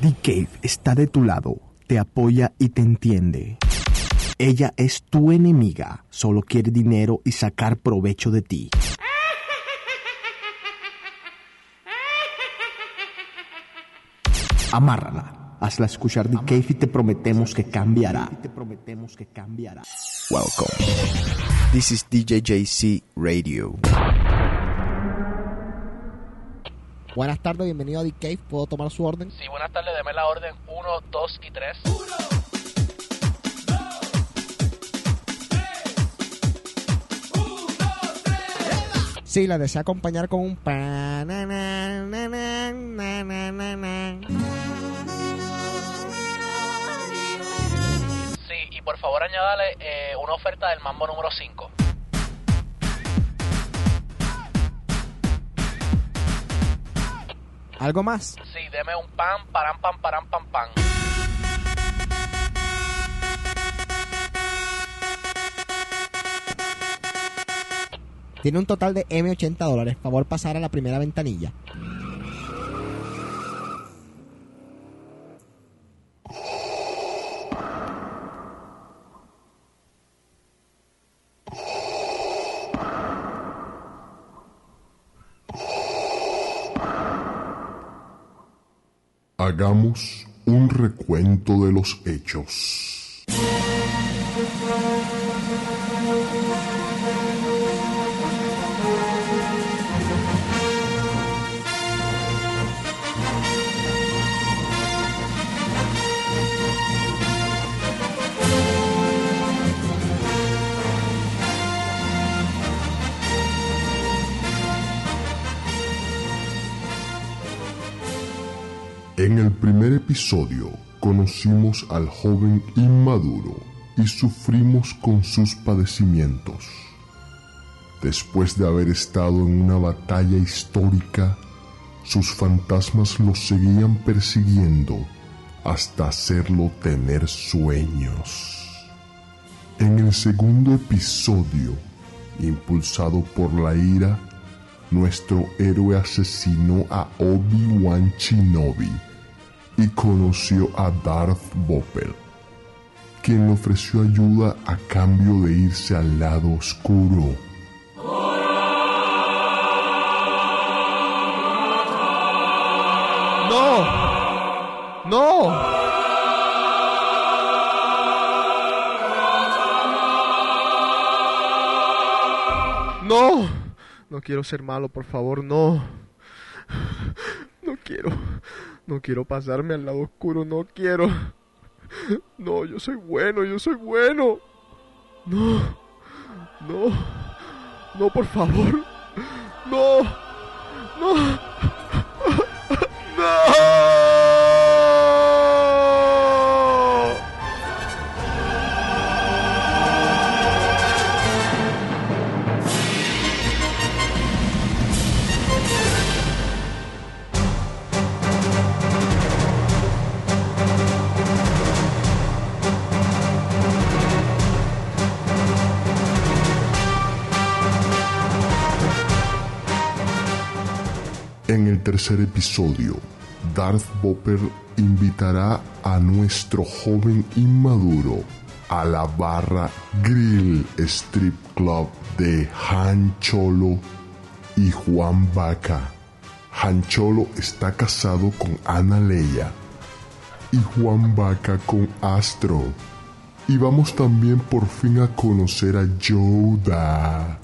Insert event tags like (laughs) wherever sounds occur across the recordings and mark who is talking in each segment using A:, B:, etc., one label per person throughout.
A: The Cave está de tu lado, te apoya y te entiende. Ella es tu enemiga, solo quiere dinero y sacar provecho de ti. Amárrala, hazla escuchar The Cave y te prometemos que cambiará. Te prometemos que cambiará.
B: Welcome. This is DJJC Radio.
C: Buenas tardes, bienvenido a The Cave. ¿Puedo tomar su orden?
D: Sí, buenas tardes, deme la orden 1, 2 y 3.
C: Sí, la desea acompañar con un pa na, na, na, na, na, na, na, na.
D: Sí, y por favor añádale eh, una oferta del mambo número 5.
C: ¿Algo más?
D: Sí, deme un pan, param, pam, param, pam, pam.
C: Tiene un total de M80 dólares. Favor pasar a la primera ventanilla.
E: Hagamos un recuento de los hechos. En el primer episodio conocimos al joven inmaduro y sufrimos con sus padecimientos. Después de haber estado en una batalla histórica, sus fantasmas lo seguían persiguiendo hasta hacerlo tener sueños. En el segundo episodio, impulsado por la ira, nuestro héroe asesinó a Obi-Wan Shinobi y conoció a Darth Vader, quien le ofreció ayuda a cambio de irse al lado oscuro.
C: ¡No! ¡No! ¡No! No quiero ser malo, por favor, no. No quiero. No quiero pasarme al lado oscuro, no quiero. (laughs) No, yo soy bueno, yo soy bueno. No. No. No, por favor. No. No. (laughs) No.
E: En el tercer episodio, Darth Vader invitará a nuestro joven inmaduro a la barra Grill Strip Club de Han Cholo y Juan Vaca. Han Cholo está casado con Ana Leia y Juan Vaca con Astro. Y vamos también por fin a conocer a Yoda.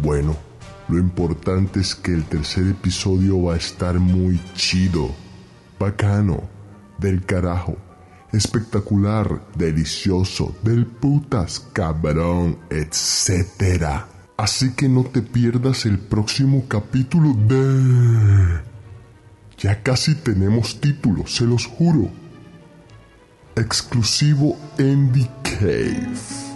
E: Bueno, lo importante es que el tercer episodio va a estar muy chido, bacano, del carajo, espectacular, delicioso, del putas, cabrón, etc. Así que no te pierdas el próximo capítulo de... Ya casi tenemos título, se los juro. Exclusivo The Cave.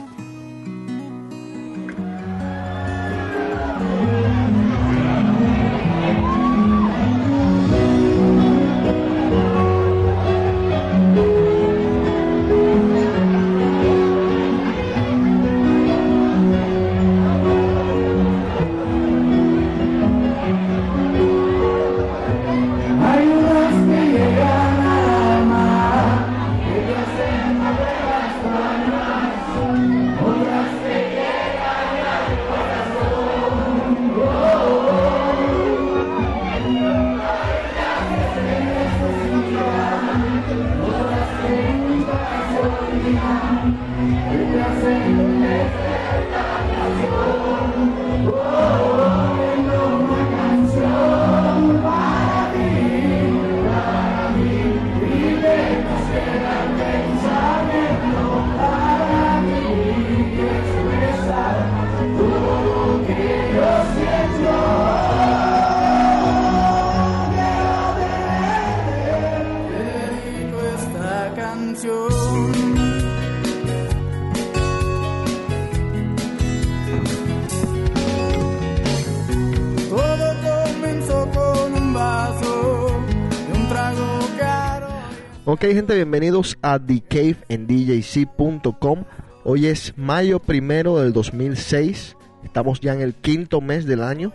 C: Ok, gente, bienvenidos a The Cave en DJC.com. Hoy es mayo primero del 2006. Estamos ya en el quinto mes del año.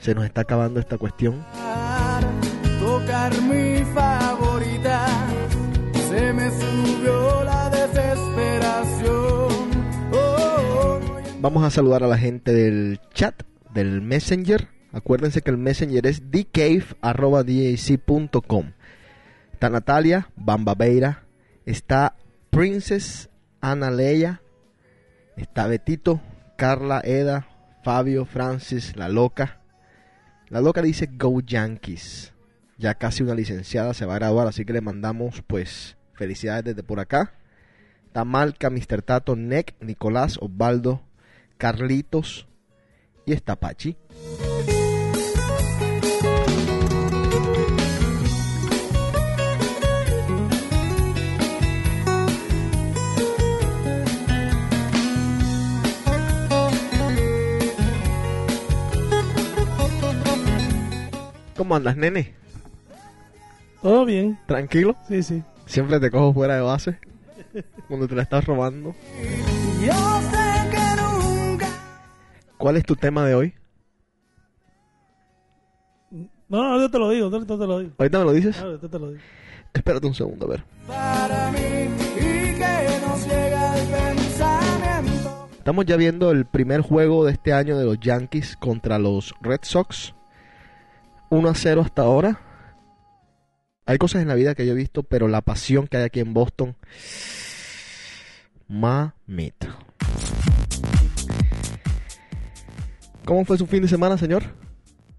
C: Se nos está acabando esta cuestión.
F: Tocar mi favorita, se me subió la desesperación. Oh,
C: Vamos a saludar a la gente del chat, del Messenger. Acuérdense que el Messenger es thecave.com. Está Natalia, Bamba Beira, está Princess Ana Leia, está Betito, Carla, Eda, Fabio, Francis, La Loca. La Loca dice Go Yankees. Ya casi una licenciada se va a graduar, así que le mandamos pues felicidades desde por acá. Está Malca, Mr. Tato, Nick, Nicolás, Osvaldo, Carlitos y está Pachi. ¿Cómo andas, nene?
G: Todo bien,
C: ¿Tranquilo?
G: sí, sí.
C: Siempre te cojo fuera de base cuando te la estás robando.
F: Yo sé que nunca.
C: ¿Cuál es tu tema de hoy?
G: No, no, yo te lo digo, yo te, lo digo.
C: ¿Ahorita me lo dices?
G: Ah, yo te lo digo.
C: Espérate un segundo, a ver.
F: para mí y que nos llega el pensamiento.
C: Estamos ya viendo el primer juego de este año de los Yankees contra los Red Sox. 1 a 0 hasta ahora. Hay cosas en la vida que yo he visto, pero la pasión que hay aquí en Boston. Mamita. ¿Cómo fue su fin de semana, señor?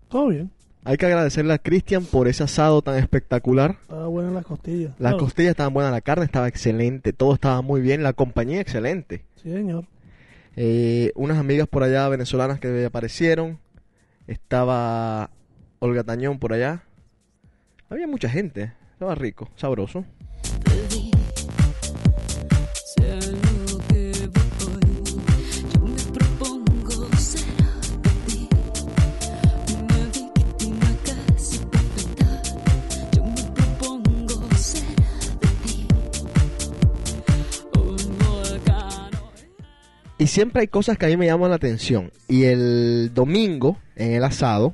G: Todo bien.
C: Hay que agradecerle a Cristian por ese asado tan espectacular.
G: Estaba buena las costillas.
C: Las costillas estaban buenas, la carne estaba excelente, todo estaba muy bien, la compañía excelente.
G: Sí, señor.
C: Eh, unas amigas por allá venezolanas que aparecieron. Estaba Olga Tañón por allá. Había mucha gente. Estaba rico, sabroso. Y siempre hay cosas que a mí me llaman la atención. Y el domingo, en el asado,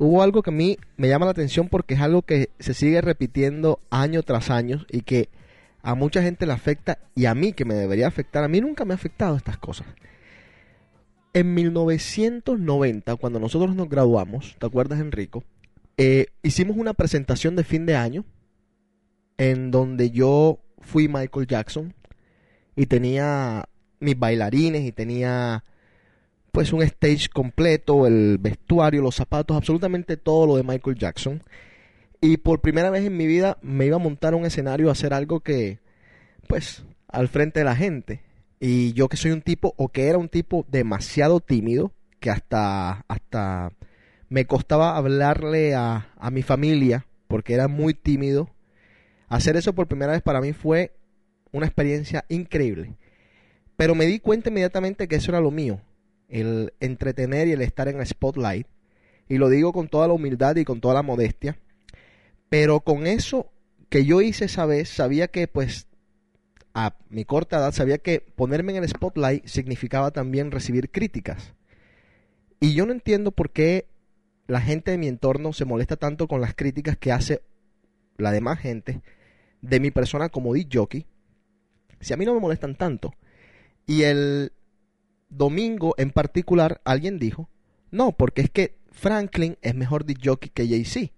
C: hubo algo que a mí me llama la atención porque es algo que se sigue repitiendo año tras año y que a mucha gente le afecta y a mí que me debería afectar. A mí nunca me ha afectado estas cosas. En 1990, cuando nosotros nos graduamos, ¿te acuerdas, Enrico? Eh, hicimos una presentación de fin de año en donde yo fui Michael Jackson y tenía mis bailarines y tenía pues un stage completo, el vestuario, los zapatos, absolutamente todo lo de Michael Jackson. Y por primera vez en mi vida me iba a montar un escenario a hacer algo que pues al frente de la gente. Y yo que soy un tipo o que era un tipo demasiado tímido, que hasta hasta me costaba hablarle a, a mi familia porque era muy tímido. Hacer eso por primera vez para mí fue una experiencia increíble. Pero me di cuenta inmediatamente que eso era lo mío, el entretener y el estar en el spotlight. Y lo digo con toda la humildad y con toda la modestia. Pero con eso que yo hice esa vez, sabía que pues a mi corta edad, sabía que ponerme en el spotlight significaba también recibir críticas. Y yo no entiendo por qué la gente de mi entorno se molesta tanto con las críticas que hace la demás gente de mi persona como disc jockey. Si a mí no me molestan tanto. Y el domingo en particular alguien dijo, no, porque es que Franklin es mejor disc jockey que Jay-Z.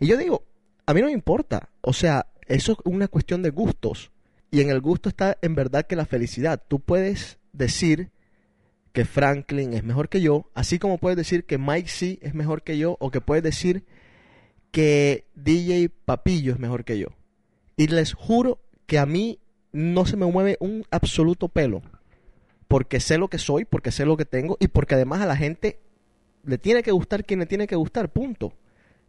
C: Y yo digo, a mí no me importa. O sea, eso es una cuestión de gustos. Y en el gusto está en verdad que la felicidad. Tú puedes decir que Franklin es mejor que yo, así como puedes decir que Mike C es mejor que yo, o que puedes decir que DJ Papillo es mejor que yo. Y les juro que a mí no se me mueve un absoluto pelo. Porque sé lo que soy, porque sé lo que tengo y porque además a la gente le tiene que gustar quien le tiene que gustar, punto.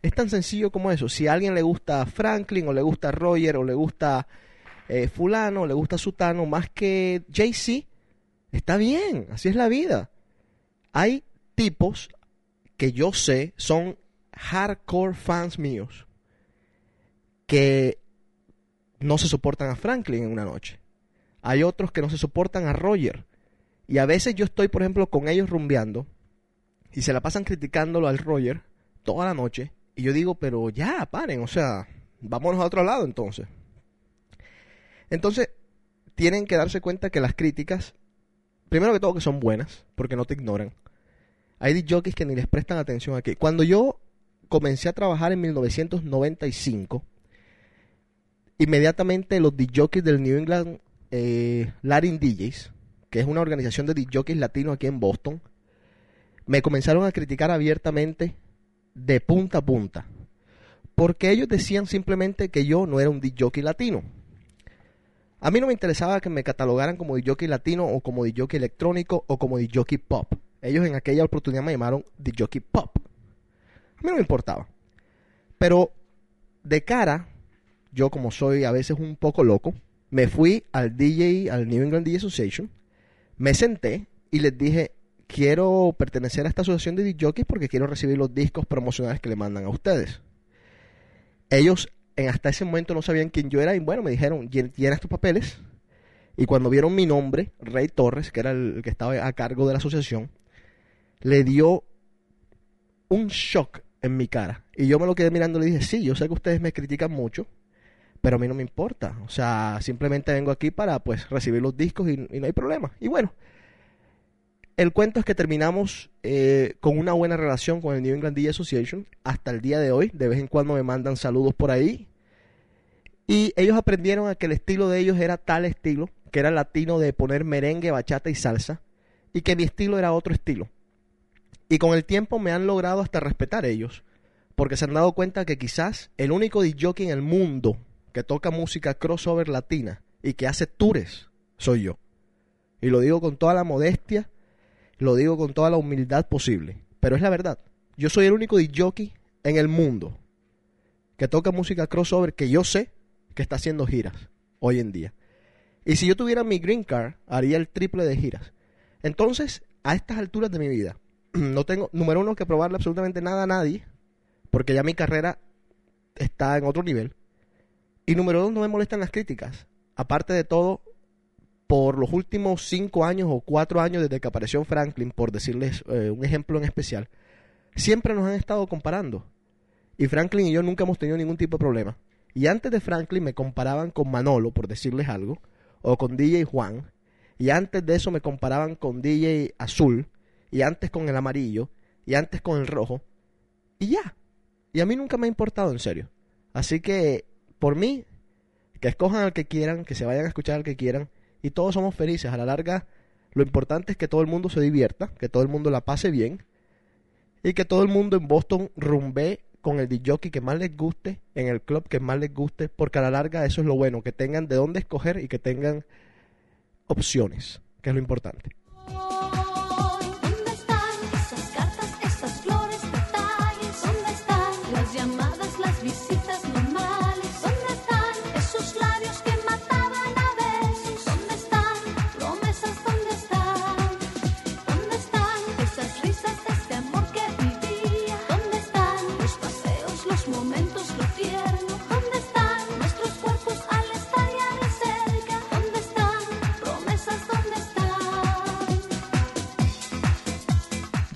C: Es tan sencillo como eso. Si a alguien le gusta Franklin o le gusta Roger o le gusta eh, fulano o le gusta Sutano más que Jay-Z, está bien, así es la vida. Hay tipos que yo sé son hardcore fans míos que no se soportan a Franklin en una noche. Hay otros que no se soportan a Roger. Y a veces yo estoy, por ejemplo, con ellos rumbeando y se la pasan criticándolo al Roger toda la noche. Y yo digo, pero ya, paren, o sea, vámonos a otro lado entonces. Entonces, tienen que darse cuenta que las críticas, primero que todo, que son buenas, porque no te ignoran. Hay jockeys que ni les prestan atención aquí. Cuando yo comencé a trabajar en 1995, inmediatamente los DJs del New England eh, DJs, que es una organización de DJs latinos aquí en Boston, me comenzaron a criticar abiertamente de punta a punta. Porque ellos decían simplemente que yo no era un DJ latino. A mí no me interesaba que me catalogaran como DJ latino o como DJ electrónico o como DJ pop. Ellos en aquella oportunidad me llamaron DJ pop. A mí no me importaba. Pero de cara, yo como soy a veces un poco loco, me fui al DJ, al New England DJ Association, me senté y les dije, quiero pertenecer a esta asociación de DJs porque quiero recibir los discos promocionales que le mandan a ustedes. Ellos en hasta ese momento no sabían quién yo era y bueno, me dijeron, "Llen- llena estos papeles. Y cuando vieron mi nombre, Rey Torres, que era el que estaba a cargo de la asociación, le dio un shock en mi cara. Y yo me lo quedé mirando y le dije, sí, yo sé que ustedes me critican mucho, pero a mí no me importa. O sea, simplemente vengo aquí para pues recibir los discos y, no hay problema. Y bueno, el cuento es que terminamos eh, con una buena relación con el New England DJ Association hasta el día de hoy. De vez en cuando me mandan saludos por ahí. Y ellos aprendieron a que el estilo de ellos era tal estilo, que era latino de poner merengue, bachata y salsa, y que mi estilo era otro estilo. Y con el tiempo me han logrado hasta respetar ellos, porque se han dado cuenta que quizás el único DJ en el mundo que toca música crossover latina y que hace tours soy yo. Y lo digo con toda la modestia, lo digo con toda la humildad posible, pero es la verdad. Yo soy el único DJ en el mundo que toca música crossover que yo sé que está haciendo giras hoy en día. Y si yo tuviera mi green card, haría el triple de giras. Entonces, a estas alturas de mi vida, (clears throat) no tengo, número uno, que probarle absolutamente nada a nadie, porque ya mi carrera está en otro nivel. Y número dos, no me molestan las críticas. Aparte de todo, por los últimos cinco años o cuatro años desde que apareció Franklin, por decirles eh, un ejemplo en especial, siempre nos han estado comparando. Y Franklin y yo nunca hemos tenido ningún tipo de problema. Y antes de Franklin me comparaban con Manolo, por decirles algo, o con DJ Juan. Y antes de eso me comparaban con DJ Azul, y antes con el amarillo, y antes con el rojo. Y ya. Y a mí nunca me ha importado, en serio. Así que, por mí, que escojan al que quieran, que se vayan a escuchar al que quieran, y todos somos felices. A la larga, lo importante es que todo el mundo se divierta, que todo el mundo la pase bien, y que todo el mundo en Boston rumbe con el DJ que más les guste, en el club que más les guste, porque a la larga eso es lo bueno, que tengan de dónde escoger y que tengan opciones, que es lo importante.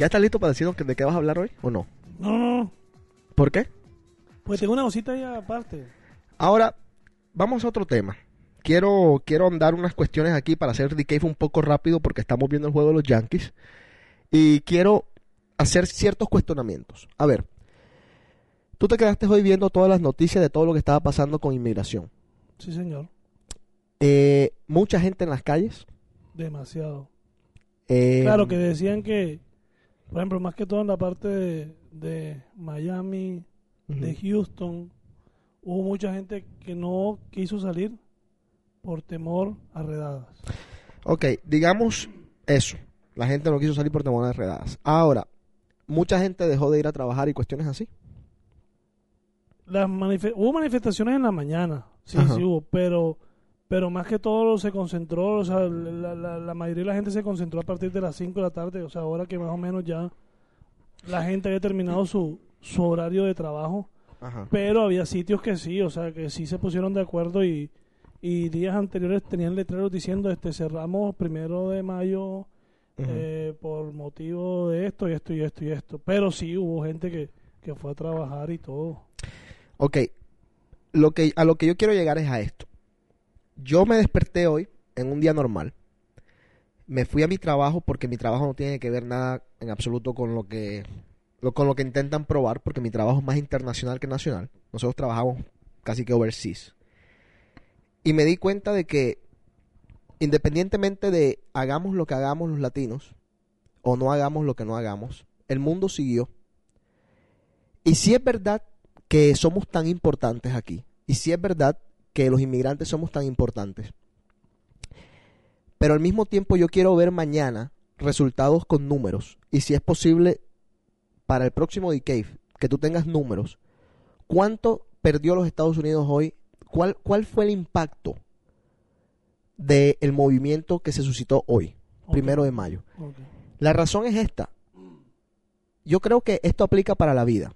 H: ¿Ya
C: estás listo para decirnos de qué vas a hablar hoy o no?
G: No, no, no.
C: ¿Por qué?
G: Pues tengo una cosita ahí aparte.
C: Ahora, vamos a otro tema. Quiero, quiero andar unas cuestiones aquí para hacer The Cave un poco rápido porque estamos viendo el juego de los Yankees. Y quiero hacer ciertos cuestionamientos. A ver, tú te quedaste hoy viendo todas las noticias de todo lo que estaba pasando con inmigración.
G: Sí, señor.
C: Eh, mucha gente en las calles.
G: Demasiado.
C: eh,
G: Claro, que decían que, por ejemplo, más que todo en la parte de, de Miami, de Houston, hubo mucha gente que no quiso salir por temor a redadas.
C: Ok, digamos eso. La gente no quiso salir por temor a redadas. Ahora, mucha gente dejó de ir a trabajar y cuestiones así.
G: Las hubo manifestaciones en la mañana, sí,
C: Ajá.
G: sí hubo, pero pero más que todo se concentró, o sea, la, la- la mayoría de la gente se concentró a partir de las 5 de la tarde, o sea, ahora que más o menos ya la gente había terminado su, su horario de trabajo.
C: Ajá.
G: Pero había sitios que sí, o sea, que sí se pusieron de acuerdo y, y días anteriores tenían letreros diciendo, este, cerramos primero de mayo eh, por motivo de esto y esto y esto y esto. Pero sí hubo gente que, que fue a trabajar y todo.
C: Ok, lo que, a lo que yo quiero llegar es a esto. Yo me desperté hoy en un día normal. Me fui a mi trabajo porque mi trabajo no tiene que ver nada en absoluto con lo que con lo que intentan probar porque mi trabajo es más internacional que nacional. Nosotros trabajamos casi que overseas. Y me di cuenta de que independientemente de hagamos lo que hagamos los latinos o no hagamos lo que no hagamos, el mundo siguió. Y si es verdad que somos tan importantes aquí. Y si es verdad que los inmigrantes somos tan importantes. Pero al mismo tiempo yo quiero ver mañana resultados con números. Y si es posible, para el próximo Decade, que tú tengas números. ¿Cuánto perdió los Estados Unidos hoy? ¿Cuál, cuál fue el impacto del movimiento que se suscitó hoy, primero de mayo? La razón es esta. Yo creo que esto aplica para la vida.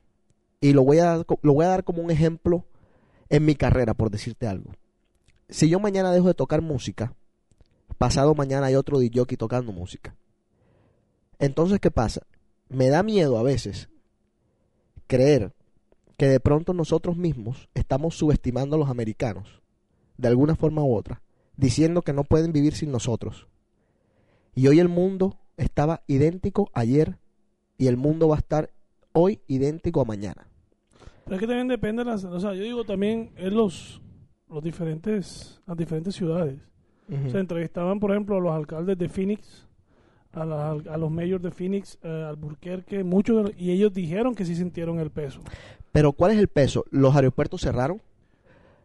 C: Y lo voy, a, lo voy a dar como un ejemplo en mi carrera, por decirte algo. Si yo mañana dejo de tocar música, pasado mañana hay otro DJ tocando música. Entonces, ¿qué pasa? Me da miedo a veces creer que de pronto nosotros mismos estamos subestimando a los americanos, de alguna forma u otra, diciendo que no pueden vivir sin nosotros. Y hoy el mundo estaba idéntico ayer y el mundo va a estar hoy idéntico a mañana.
G: Pero es que también depende de las... O sea, yo digo también en los, los diferentes, las diferentes ciudades. Se entrevistaban, por ejemplo, a los alcaldes de Phoenix, a, las- a los mayors de Phoenix, eh, Albuquerque, muchos, de- y ellos dijeron que sí sintieron el peso.
C: Pero ¿cuál es el peso? Los aeropuertos cerraron,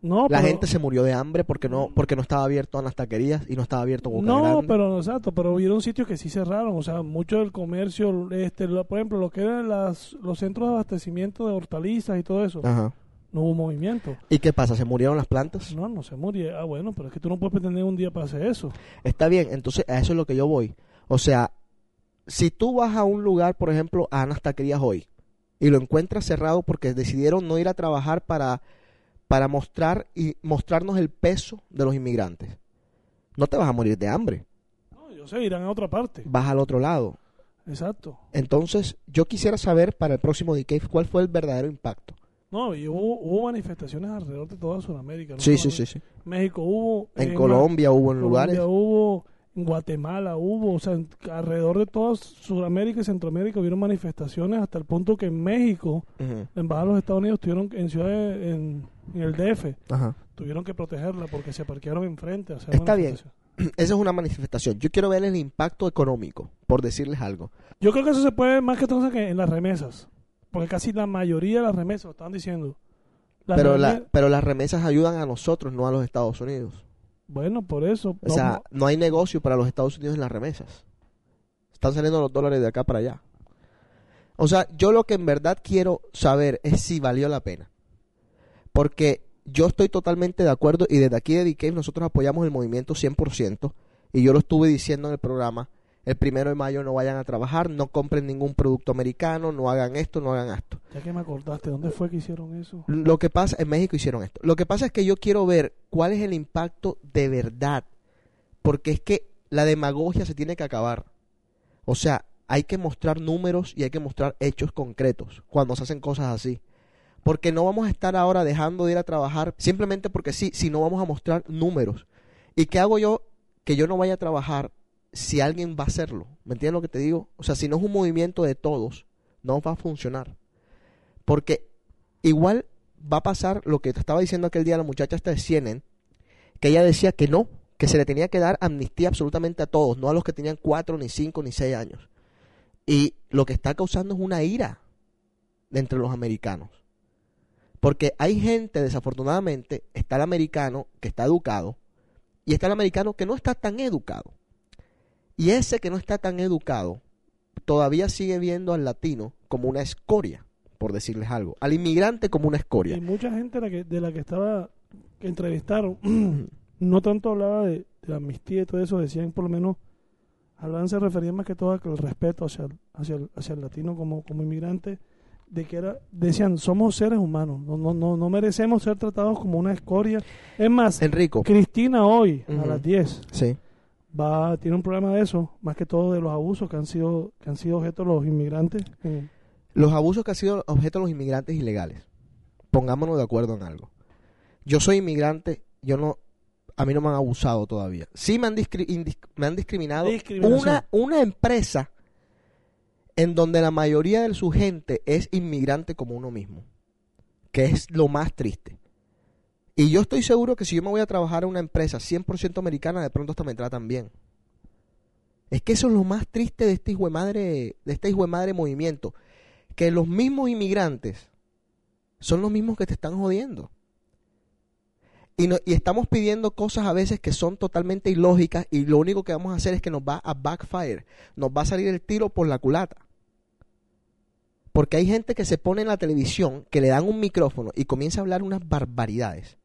G: No,
C: la
G: pero,
C: gente se murió de hambre porque no porque no estaba abierto a las taquerías y no estaba abierto Boca
G: No,
C: Grande.
G: pero exacto, pero hubieron sitios que sí cerraron, o sea, mucho del comercio, este, lo- por ejemplo, lo que eran las, los centros de abastecimiento de hortalizas y todo eso,
C: Ajá.
G: no hubo movimiento.
C: ¿Y qué pasa? ¿Se murieron las plantas?
G: No, no se murió. Ah, bueno, pero es que tú no puedes pretender un día para hacer eso.
C: Está bien, entonces a eso es lo que yo voy. O sea, si tú vas a un lugar, por ejemplo, a unas taquerías hoy y lo encuentras cerrado porque decidieron no ir a trabajar para, para mostrar y mostrarnos el peso de los inmigrantes, no te vas a morir de hambre,
G: No, yo sé, irán a otra parte.
C: vas al otro lado.
G: Exacto.
C: Entonces, yo quisiera saber para el próximo Decade cuál fue el verdadero impacto.
G: No, y hubo, hubo manifestaciones alrededor de toda Sudamérica. no
C: Sí, sí, sí, sí.
G: México hubo.
C: En
G: eh,
C: Colombia hubo en
G: Colombia
C: lugares.
G: hubo, en Guatemala hubo, o sea, en- alrededor de toda Sudamérica y Centroamérica hubieron manifestaciones hasta el punto que en México,
C: Ujú.
G: la embajada de los Estados Unidos tuvieron en ciudades, en, en el DF,
C: Ajá.
G: tuvieron que protegerla porque se parquearon enfrente. a hacer
C: Está bien. (clears throat) Esa es una manifestación. Yo quiero ver el impacto económico, por decirles algo.
G: Yo creo que eso se puede más que todo que en las remesas, porque casi la mayoría de las remesas, lo estaban diciendo. Las
C: Pero, la, pero las remesas ayudan a nosotros, no a los Estados Unidos.
G: Bueno, por eso.
C: O sea, no hay negocio para los Estados Unidos en las remesas. Están saliendo los dólares de acá para allá. O sea, yo lo que en verdad quiero saber es si valió la pena. Porque yo estoy totalmente de acuerdo y desde aquí de DK nosotros apoyamos el movimiento 100%. Y yo lo estuve diciendo en el programa. El primero de mayo no vayan a trabajar, no compren ningún producto americano, no hagan esto, no hagan esto.
G: ya que me acordaste, ¿dónde fue que hicieron eso?
C: Lo que pasa, en México hicieron esto. Lo que pasa es que yo quiero ver cuál es el impacto de verdad. Porque es que la demagogia se tiene que acabar. O sea, hay que mostrar números y hay que mostrar hechos concretos cuando se hacen cosas así. Porque no vamos a estar ahora dejando de ir a trabajar simplemente porque sí, si no vamos a mostrar números. ¿Y qué hago yo que yo no vaya a trabajar si alguien va a hacerlo? ¿Me entiendes lo que te digo? O sea, si no es un movimiento de todos, no va a funcionar. Porque igual va a pasar lo que te estaba diciendo aquel día la muchacha esta de CNN, que ella decía que no, que se le tenía que dar amnistía absolutamente a todos, no a los que tenían cuatro, ni cinco, ni seis años. Y lo que está causando es una ira entre los americanos. Porque hay gente, desafortunadamente, está el americano que está educado y está el americano que no está tan educado. Y ese que no está tan educado todavía sigue viendo al latino como una escoria, por decirles algo, al inmigrante como una escoria.
G: Y mucha gente de la que, de la que estaba, que entrevistaron, (clears throat) no tanto hablaba de, de amnistía y todo eso, decían por lo menos, hablaban, se referían más que todo al respeto hacia, el- hacia, el, hacia el latino como, como inmigrante. de que era, decían, somos seres humanos, no, no, no, no merecemos ser tratados como una escoria. Es más,
C: Enrico.
G: Cristina hoy, a las 10,
C: Sí.
G: Va, tiene un problema de eso, más que todo de los abusos que han sido, que han sido objeto los inmigrantes. en-
C: Los abusos que han sido objeto los inmigrantes ilegales. Pongámonos de acuerdo en algo. Yo soy inmigrante, yo no, a mí no me han abusado todavía. Sí me han, me han discriminado una, una empresa en donde la mayoría de su gente es inmigrante como uno mismo, que es lo más triste. Y yo estoy seguro que si yo me voy a trabajar en una empresa 100% americana, de pronto hasta me tratan bien. Es que eso es lo más triste de este hijo de madre, de este hijo de madre movimiento, que los mismos inmigrantes son los mismos que te están jodiendo. Y, no- y estamos pidiendo cosas a veces que son totalmente ilógicas y lo único que vamos a hacer es que nos va a backfire, nos va a salir el tiro por la culata. Porque hay gente que se pone en la televisión, que le dan un micrófono y comienza a hablar unas barbaridades.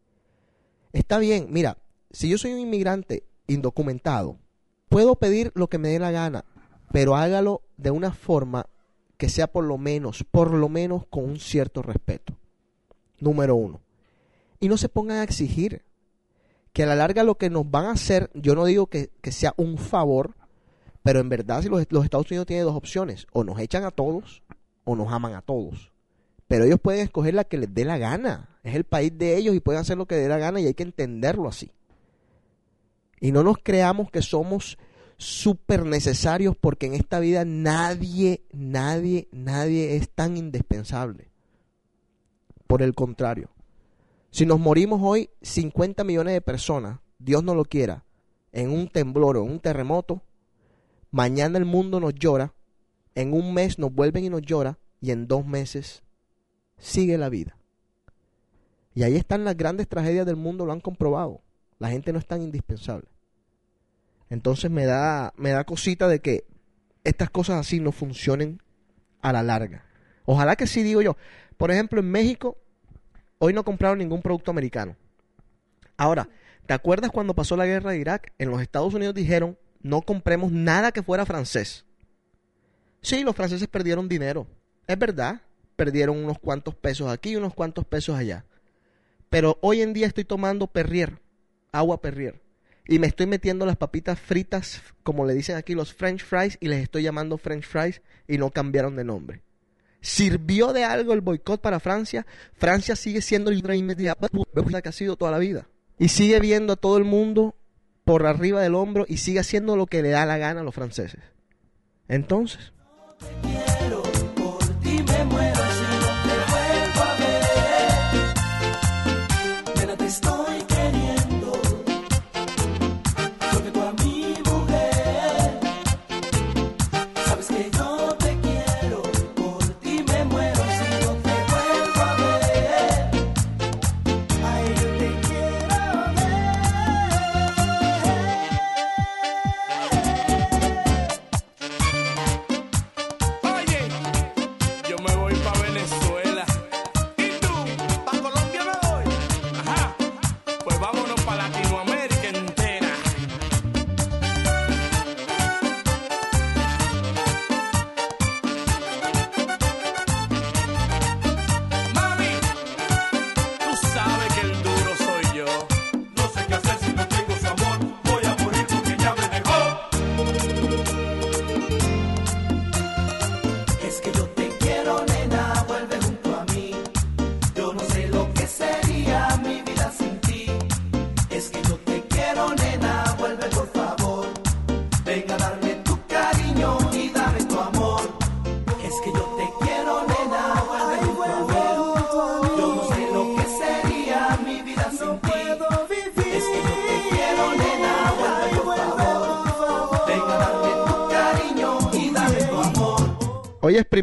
C: Está bien, mira, si yo soy un inmigrante indocumentado, puedo pedir lo que me dé la gana, pero hágalo de una forma que sea por lo menos, por lo menos con un cierto respeto. Número uno. Y no se pongan a exigir que a la larga lo que nos van a hacer, yo no digo que, que sea un favor, pero en verdad si los, los Estados Unidos tienen dos opciones, o nos echan a todos o nos aman a todos. Pero ellos pueden escoger la que les dé la gana. Es el país de ellos y pueden hacer lo que dé la gana y hay que entenderlo así. Y no nos creamos que somos súper necesarios porque en esta vida nadie, nadie, nadie es tan indispensable. Por el contrario, si nos morimos hoy 50 millones de personas, Dios no lo quiera, en un temblor o en un terremoto, mañana el mundo nos llora, en un mes nos vuelven y nos llora y en dos meses sigue la vida. Y ahí están las grandes tragedias del mundo, lo han comprobado. La gente no es tan indispensable. Entonces me da, me da cosita de que estas cosas así no funcionen a la larga. Ojalá que sí, digo yo. Por ejemplo, en México, hoy no compraron ningún producto americano. Ahora, ¿te acuerdas cuando pasó la guerra de Irak? En los Estados Unidos dijeron, no compremos nada que fuera francés. Sí, los franceses perdieron dinero. Es verdad, perdieron unos cuantos pesos aquí y unos cuantos pesos allá. Pero hoy en día estoy tomando Perrier, agua Perrier. Y me estoy metiendo las papitas fritas, como le dicen aquí los French fries, y les estoy llamando French fries y no cambiaron de nombre. ¿Sirvió de algo el boicot para Francia? Francia sigue siendo el que ha sido toda la vida. Y sigue viendo a todo el mundo por arriba del hombro y sigue haciendo lo que le da la gana a los franceses. Entonces,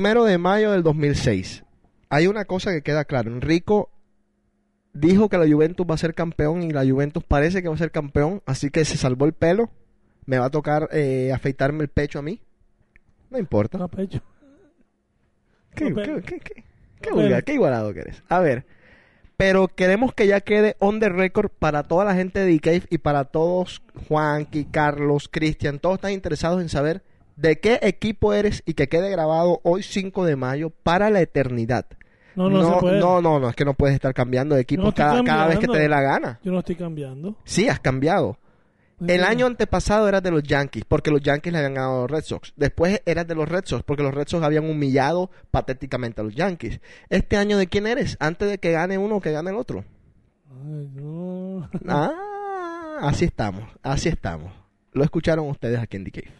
C: primero de mayo del 2006. Hay una cosa que queda claro. Enrico dijo que la Juventus va a ser campeón y la Juventus parece que va a ser campeón, así que se salvó el pelo. Me va a tocar eh, afeitarme el pecho a mí. No importa.
G: a pecho.
C: ¿Qué,
G: No,
C: qué, qué- qué- qué
G: No,
C: vulgar, qué igualado que eres? A ver. Pero queremos que ya quede on the record para toda la gente de Cave y para todos, Juanqui, Carlos, Cristian, todos están interesados en saber de qué equipo eres y que quede grabado hoy 5 de mayo para la eternidad.
G: No, no, se puede.
C: no, no, no, es que no puedes estar cambiando de equipo
G: No
C: cada, cada vez que te dé la gana.
G: Yo no estoy cambiando.
C: Sí, has cambiado. El año antepasado eras de los Yankees, porque los Yankees le habían ganado a los Red Sox. Después eras de los Red Sox, porque los Red Sox habían humillado patéticamente a los Yankees. Este año, ¿de quién eres? Antes de que gane uno o que gane el otro.
G: Ay, no.
C: Ah, así estamos, así estamos. Lo escucharon ustedes aquí en The Cave.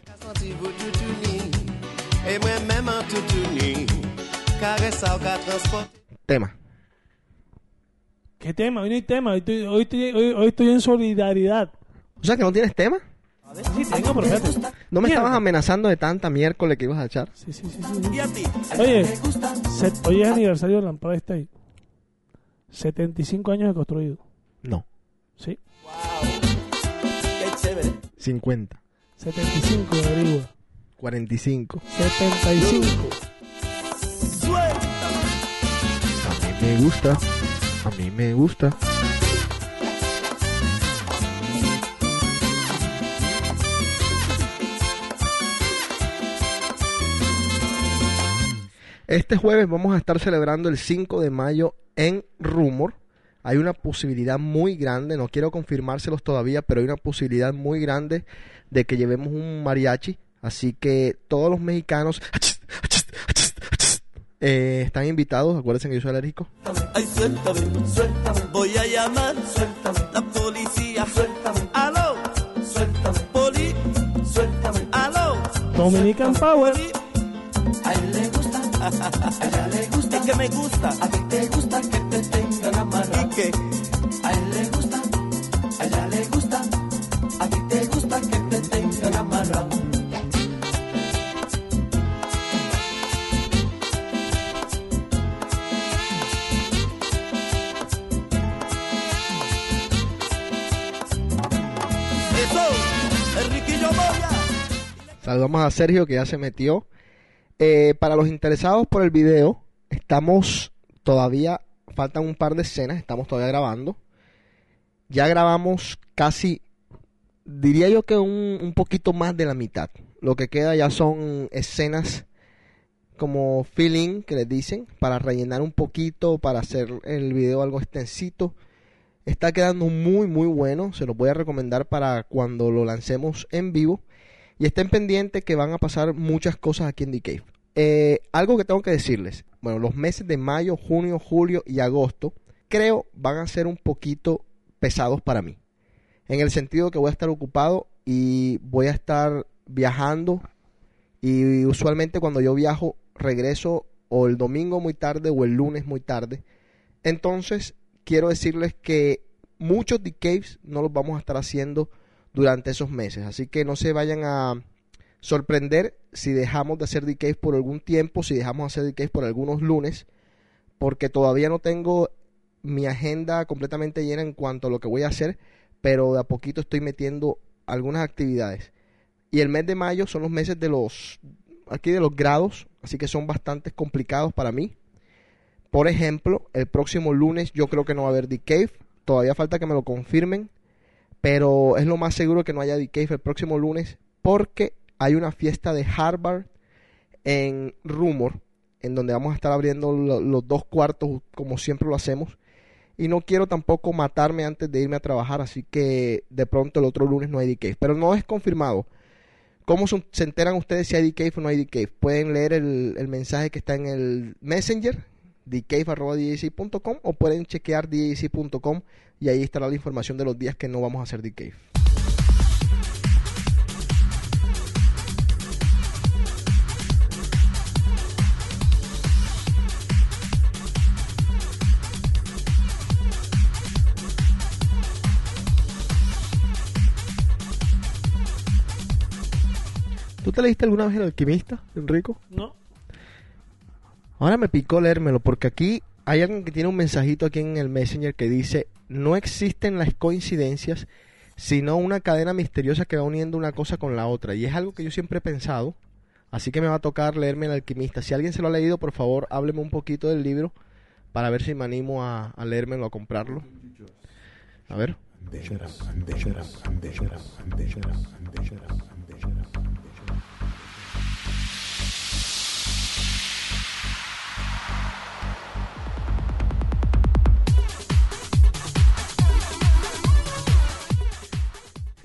C: Tema.
G: ¿Qué tema? Hoy no hay tema. Hoy estoy, hoy estoy, hoy- hoy estoy en solidaridad.
C: O sea que no tienes tema.
G: Sí, tengo.
C: ¿No me
G: Mierda.
C: estabas amenazando de tanta miércoles que ibas a echar?
G: Sí, sí, sí.
I: Y a ti
G: Oye, hoy es aniversario del Empire State. 75 años de construido.
C: No.
G: Sí.
I: Chévere
C: 50.
G: 75 de averigua.
C: 45.
G: 75.
I: Suelta
C: A mí me gusta. A mí me gusta. Este jueves vamos a estar celebrando el 5 de mayo en Rumor. Hay una posibilidad muy grande, no quiero confirmárselos todavía, pero hay una posibilidad muy grande de que llevemos un mariachi. Así que todos los mexicanos eh, están invitados. Acuérdense que yo soy alérgico.
I: Ay, suéltame, suéltame Voy a llamar Suéltame La policía Suéltame Aló Suéltame Poli Suéltame Aló
G: Dominican Power.
I: A él le gusta, (laughs) a ella le gusta, es que me gusta, a ti te gusta que te tengan
C: Saludamos a Sergio que ya se metió. Eh, para los interesados por el video, estamos todavía, faltan un par de escenas, estamos todavía grabando. Ya grabamos casi, diría yo que un, un poquito más de la mitad. Lo que queda ya son escenas como feeling que les dicen, para rellenar un poquito, para hacer el video algo extensito. Está quedando muy muy bueno, se los voy a recomendar para cuando lo lancemos en vivo. Y estén pendientes que van a pasar muchas cosas aquí en The. Eh, algo que tengo que decirles. Bueno, los meses de mayo, junio, julio y agosto creo van a ser un poquito pesados para mí. En el sentido que voy a estar ocupado y voy a estar viajando. Y usualmente cuando yo viajo regreso o el domingo muy tarde o el lunes muy tarde. Entonces quiero decirles que muchos Caves no los vamos a estar haciendo durante esos meses. Así que no se vayan a sorprender si dejamos de hacer Cave por algún tiempo, si dejamos de hacer Cave por algunos lunes, porque todavía no tengo mi agenda completamente llena en cuanto a lo que voy a hacer, pero de a poquito estoy metiendo algunas actividades. Y el mes de mayo son los meses de los aquí de los grados, así que son bastante complicados para mí. Por ejemplo, el próximo lunes yo creo que no va a haber The Cave, todavía falta que me lo confirmen, pero es lo más seguro que no haya Cave el próximo lunes porque hay una fiesta de Harvard en Rumor, en donde vamos a estar abriendo lo- los dos cuartos como siempre lo hacemos. Y no quiero tampoco matarme antes de irme a trabajar, así que de pronto el otro lunes no hay Cave. Pero no es confirmado. ¿Cómo se enteran ustedes si hay Cave o no hay Cave? Pueden leer el mensaje que está en el Messenger, thecave.com o pueden chequear djc.com y ahí estará la información de los días que no vamos a hacer The Cave. ¿Tú te leíste alguna vez El Alquimista, Enrico?
G: No.
C: Ahora me picó leérmelo porque aquí hay alguien que tiene un mensajito aquí en el Messenger que dice, no existen las coincidencias, sino una cadena misteriosa que va uniendo una cosa con la otra. Y es algo que yo siempre he pensado, así que me va a tocar leerme El Alquimista. Si alguien se lo ha leído, por favor, hábleme un poquito del libro para ver si me animo a, a leérmelo, a comprarlo. A ver.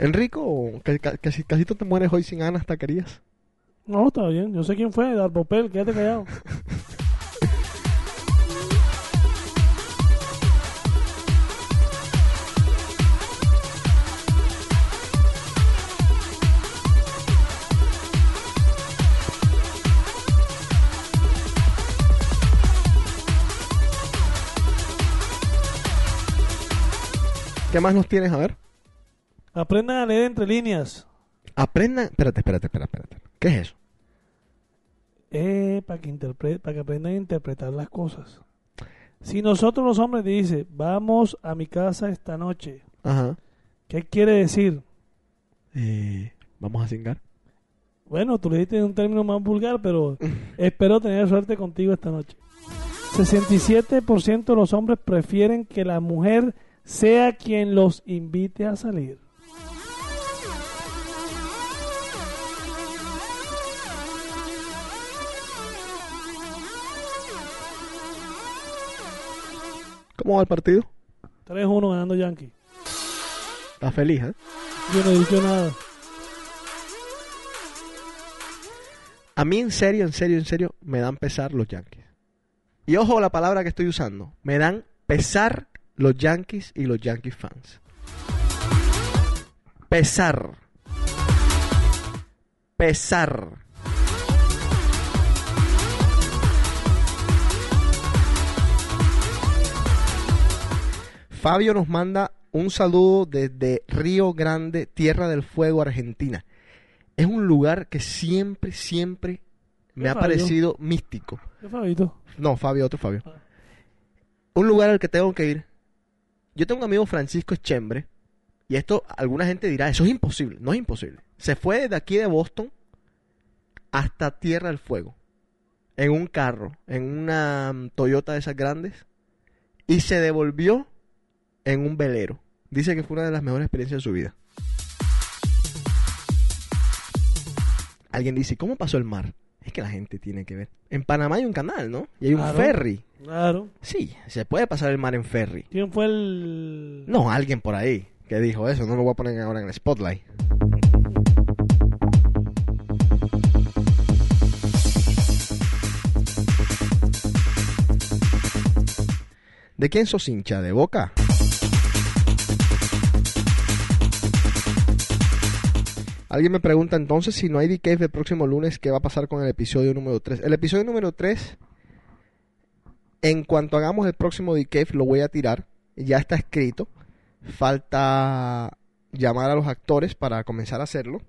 C: Enrico, que, que, casi, casi tú te mueres hoy sin ganas, taquerías.
G: No, está bien. Yo sé quién fue, Darbopel, quédate callado.
C: ¿Qué más nos tienes? A ver.
G: Aprendan a leer entre líneas.
C: Aprendan. Espérate, espérate, espérate, espérate. ¿Qué es eso?
G: Eh, para que, interpre- para que aprendan a interpretar las cosas. Si nosotros los hombres dice, vamos a mi casa esta noche,
C: Ajá.
G: ¿qué quiere decir?
C: Eh, Vamos a cingar.
G: Bueno, tú le diste un término más vulgar, pero (laughs) espero tener suerte contigo esta noche. 67% de los hombres prefieren que la mujer sea quien los invite a salir.
C: ¿Cómo va el partido?
G: 3-1 ganando Yankee.
C: Está feliz, ¿eh?
G: Yo no he dicho nada.
C: A mí en serio, en serio, en serio, me dan pesar los Yankees. Y ojo la palabra que estoy usando. Me dan pesar los Yankees y los Yankees fans. Pesar. Pesar. Fabio nos manda un saludo desde Río Grande, Tierra del Fuego, Argentina. Es un lugar que siempre, siempre me ha
G: Fabio?
C: parecido místico.
G: ¿Qué Fabito?
C: No, Fabio, otro Fabio. Un lugar al que tengo que ir. Yo tengo un amigo Francisco Echembre. Y esto, alguna gente dirá, eso es imposible. No es imposible. Se fue desde aquí de Boston hasta Tierra del Fuego. En un carro, en una mm, Toyota de esas grandes. Y se devolvió en un velero. Dice que fue una de las mejores experiencias de su vida. Alguien dice, ¿cómo pasó el mar? Es que la gente tiene que ver. En Panamá hay un canal, ¿no? Y hay un ferry.
G: Claro.
C: Sí, se puede pasar el mar en ferry.
G: ¿Quién fue el...?
C: No, alguien por ahí que dijo eso. No lo voy a poner ahora en el spotlight. ¿De quién sos hincha? ¿De Boca? Alguien me pregunta entonces si no hay DK el próximo lunes, ¿qué va a pasar con el episodio número 3? El episodio número 3, en cuanto hagamos el próximo DK, lo voy a tirar. Ya está escrito. Falta llamar a los actores para comenzar a hacerlo.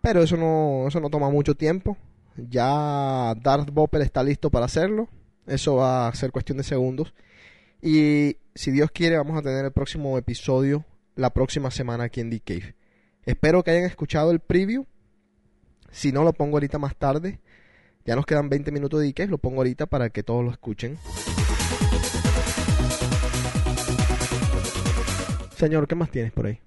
C: Pero eso no, eso no toma mucho tiempo. Ya Darth Bopper está listo para hacerlo. Eso va a ser cuestión de segundos. Y si Dios quiere, vamos a tener el próximo episodio la próxima semana aquí en The Cave. Espero que hayan escuchado el preview. Si no, lo pongo ahorita más tarde. Ya nos quedan 20 minutos de Cave. Lo pongo ahorita para que todos lo escuchen. Señor, ¿qué más tienes por ahí?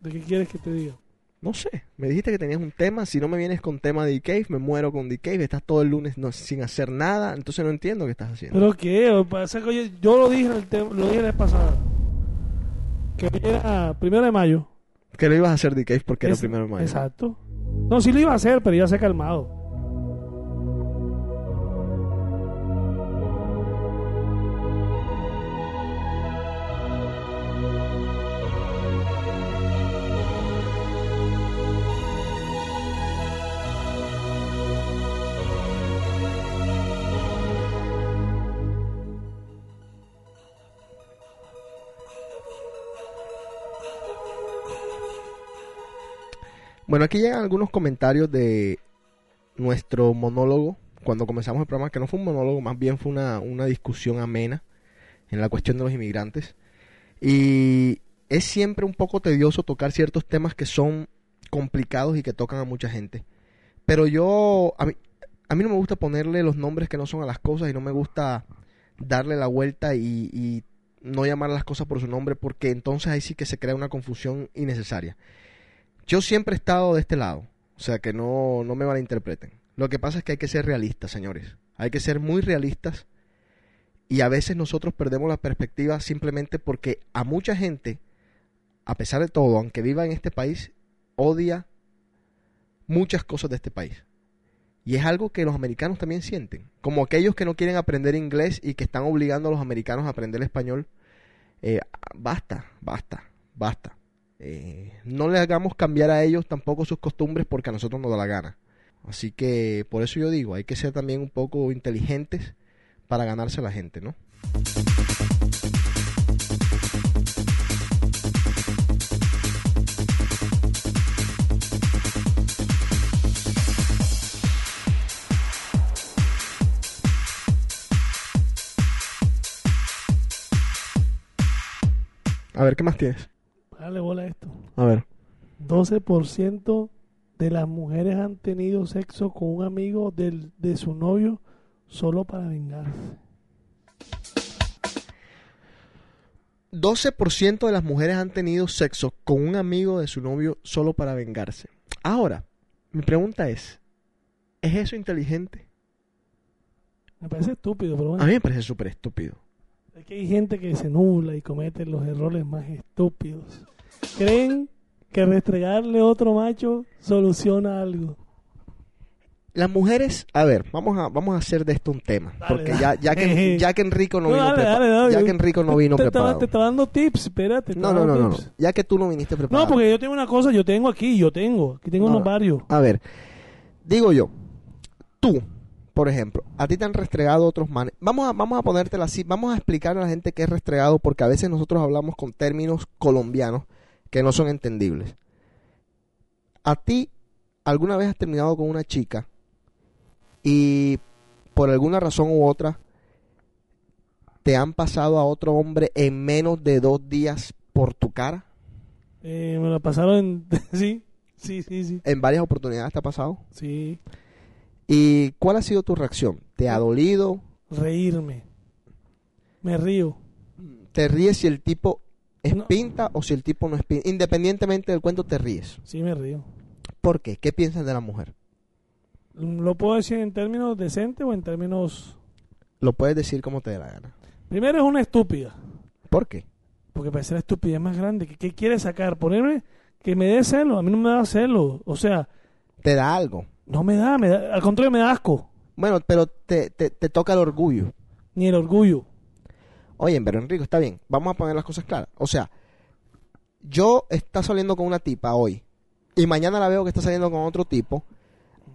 G: ¿De qué quieres que te diga?
C: No sé, me dijiste que tenías un tema. Si no me vienes con tema de Cave, me muero con Cave. Estás todo el lunes no- sin hacer nada. Entonces no entiendo qué estás haciendo.
G: ¿Pero qué? Que, oye, yo lo dije en el lo dije la vez pasada. Que era primero de mayo.
C: Que lo ibas a hacer The Cave porque era
G: Es-
C: primero de mayo.
G: Exacto. No, sí lo iba a hacer, pero ya se ha calmado.
C: Bueno, aquí llegan algunos comentarios de nuestro monólogo cuando comenzamos el programa, que no fue un monólogo, más bien fue una, una discusión amena en la cuestión de los inmigrantes. Y es siempre un poco tedioso tocar ciertos temas que son complicados y que tocan a mucha gente. Pero yo, a mí, a mí no me gusta ponerle los nombres que no son a las cosas y no me gusta darle la vuelta y, y no llamar a las cosas por su nombre porque entonces ahí sí que se crea una confusión innecesaria. Yo siempre he estado de este lado, o sea que no, no me malinterpreten. Lo que pasa es que hay que ser realistas, señores. Hay que ser muy realistas y a veces nosotros perdemos la perspectiva simplemente porque a mucha gente a pesar de todo, aunque viva en este país, odia muchas cosas de este país. Y es algo que los americanos también sienten. Como aquellos que no quieren aprender inglés y que están obligando a los americanos a aprender español. Eh, basta, basta, basta. Eh, no les hagamos cambiar a ellos tampoco sus costumbres porque a nosotros nos da la gana. Así que por eso yo digo, hay que ser también un poco inteligentes para ganarse a la gente, ¿no? A ver, ¿qué más tienes?
G: Dale bola a esto.
C: A ver.
G: 12% de las mujeres han tenido sexo con un amigo del, de su novio solo para vengarse.
C: 12% de las mujeres han tenido sexo con un amigo de su novio solo para vengarse. Ahora, mi pregunta es, ¿es eso inteligente?
G: Me parece estúpido, pero bueno.
C: A mí me parece súper estúpido.
G: Es que hay gente que se nubla y comete los errores más estúpidos. Creen que restregarle otro macho soluciona algo.
C: Las mujeres, a ver, vamos a, vamos a hacer de esto un tema.
G: Dale,
C: porque
G: dale.
C: ya, ya, que, (laughs) ya que Enrico no
G: No,
C: vino preparado. Ya que Enrico no vino
G: te, te,
C: preparado.
G: te está dando tips, espérate. te
C: No, no, no, no. Ya que tú no viniste preparado.
G: No, porque yo tengo una cosa, yo tengo aquí, yo tengo. Aquí tengo
C: No,
G: unos varios.
C: A ver, digo yo, tú, por ejemplo, a ti te han restregado otros manes. Vamos a, vamos a ponértela así, vamos a explicarle a la gente qué es restregado, porque a veces nosotros hablamos con términos colombianos que no son entendibles. A ti, ¿alguna vez has terminado con una chica y por alguna razón u otra te han pasado a otro hombre en menos de dos días por tu cara?
G: Eh, me lo pasaron en... (laughs) sí, sí, sí, sí.
C: ¿En varias oportunidades te ha pasado?
G: Sí,
C: ¿Y cuál ha sido tu reacción? ¿Te ha dolido?
G: reírme. Me río.
C: ¿Te ríes si el tipo es
G: No.
C: pinta o si el tipo no es pinta? Independientemente del cuento, te ríes.
G: Sí, me río.
C: ¿Por qué? ¿Qué piensas de la mujer?
G: ¿Lo puedo decir en términos decentes o en términos...
C: Lo puedes decir como te dé la gana.
G: Primero es una estúpida.
C: ¿Por qué?
G: Porque parece la estupidez más grande. ¿Qué, qué quiere sacar? Ponerme que me dé celo. A mí no me da celo. O sea,
C: Te da algo.
G: No me da, me da al contrario, me da asco.
C: Bueno, pero te, te, te toca el orgullo.
G: Ni el orgullo.
C: Oye, pero Enrico, está bien. Vamos a poner las cosas claras. O sea, yo está saliendo con una tipa hoy y mañana la veo que está saliendo con otro tipo.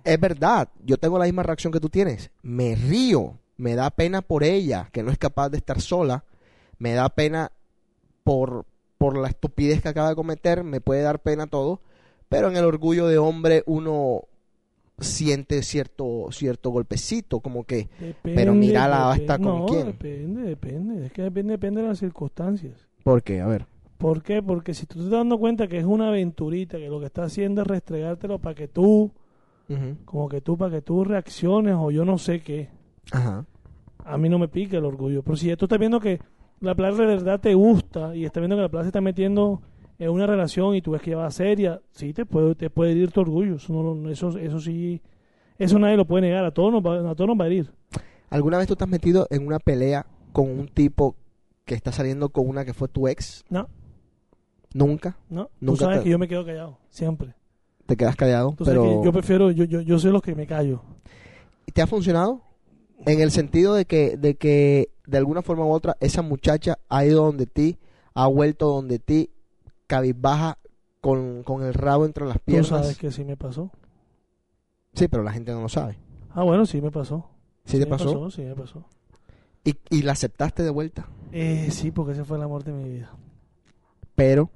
C: Es verdad, yo tengo la misma reacción que tú tienes. Me río, me da pena por ella, que no es capaz de estar sola. Me da pena por, por la estupidez que acaba de cometer, me puede dar pena todo. Pero en el orgullo de hombre uno siente cierto, cierto golpecito, como que
G: Depende,
C: Pero mírala, va a
G: depende.
C: estar con
G: no,
C: quién.
G: Depende, depende. Es que depende, depende de las circunstancias.
C: ¿Por qué? A ver.
G: ¿Por qué? Porque si tú te estás dando cuenta que es una aventurita, que lo que está haciendo es restregártelo para que tú, como que tú, para que tú reacciones o yo no sé qué.
C: Ajá.
G: A mí no me pica el orgullo. Pero si ya tú estás viendo que la plaza de verdad te gusta y estás viendo que la plaza se está metiendo en una relación y tú ves que ya va seria, sí te puede, te puede herir tu orgullo. Eso, no eso, eso sí, eso nadie lo puede negar. A todos nos va, a todos nos va a herir.
C: ¿Alguna vez tú has metido en una pelea con un tipo que está saliendo con una que fue tu ex?
G: No,
C: Nunca.
G: no. Tú sabes
C: te-
G: que yo me quedo callado, siempre.
C: Te quedas callado.
G: Tú sabes
C: pero
G: que yo prefiero, yo, yo, yo soy los que me callo.
C: ¿Te ha funcionado? En el sentido de que, de que de alguna forma u otra esa muchacha ha ido donde ti, ha vuelto donde ti, cabizbaja con, con el rabo entre las
G: Tú
C: piernas.
G: sabes que sí me pasó.
C: Sí, pero la gente no lo sabe.
G: Ah, bueno, sí me pasó.
C: ¿Sí, te
G: me
C: pasó?
G: Sí me pasó.
C: Y, y la aceptaste de vuelta.
G: Eh, sí, porque ese fue el amor de mi vida.
C: Pero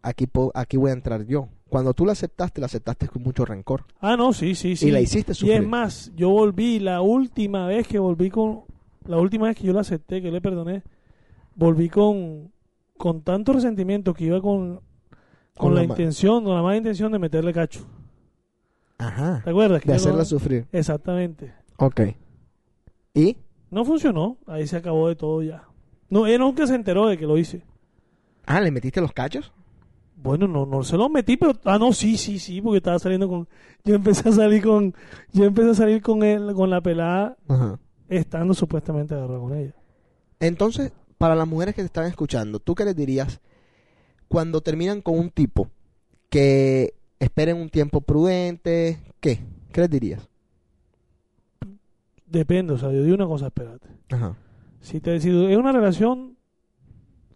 C: aquí, aquí voy a entrar yo. Cuando tú la aceptaste, la aceptaste con mucho rencor.
G: Ah, no, sí, sí, sí.
C: Y la hiciste
G: Y
C: sufrir.
G: es más, yo volví, la última vez que volví con, la última vez que yo la acepté, que le perdoné, volví con, con tanto resentimiento que iba con, con,
C: Con
G: la, intención, con la mala intención de meterle cacho.
C: Ajá.
G: ¿Te acuerdas? Que
C: De hacerla
G: no-
C: sufrir.
G: Exactamente.
C: Ok. ¿Y?
G: No funcionó, ahí se acabó de todo ya. No, ella nunca se enteró de que lo hice.
C: Ah, ¿le metiste los cachos?
G: Bueno, no, no se lo metí, pero ah no, sí, sí, sí, porque estaba saliendo con, yo empecé a salir con, yo empecé a salir con él, con la pelada,
C: Ajá.
G: estando supuestamente agarrado con ella.
C: Entonces, para las mujeres que te están escuchando, ¿tú qué les dirías cuando terminan con un tipo que esperen un tiempo prudente, ¿qué? ¿Qué les dirías?
G: Depende, o sea, yo digo una cosa, espérate.
C: Ajá.
G: Si te decido, es una relación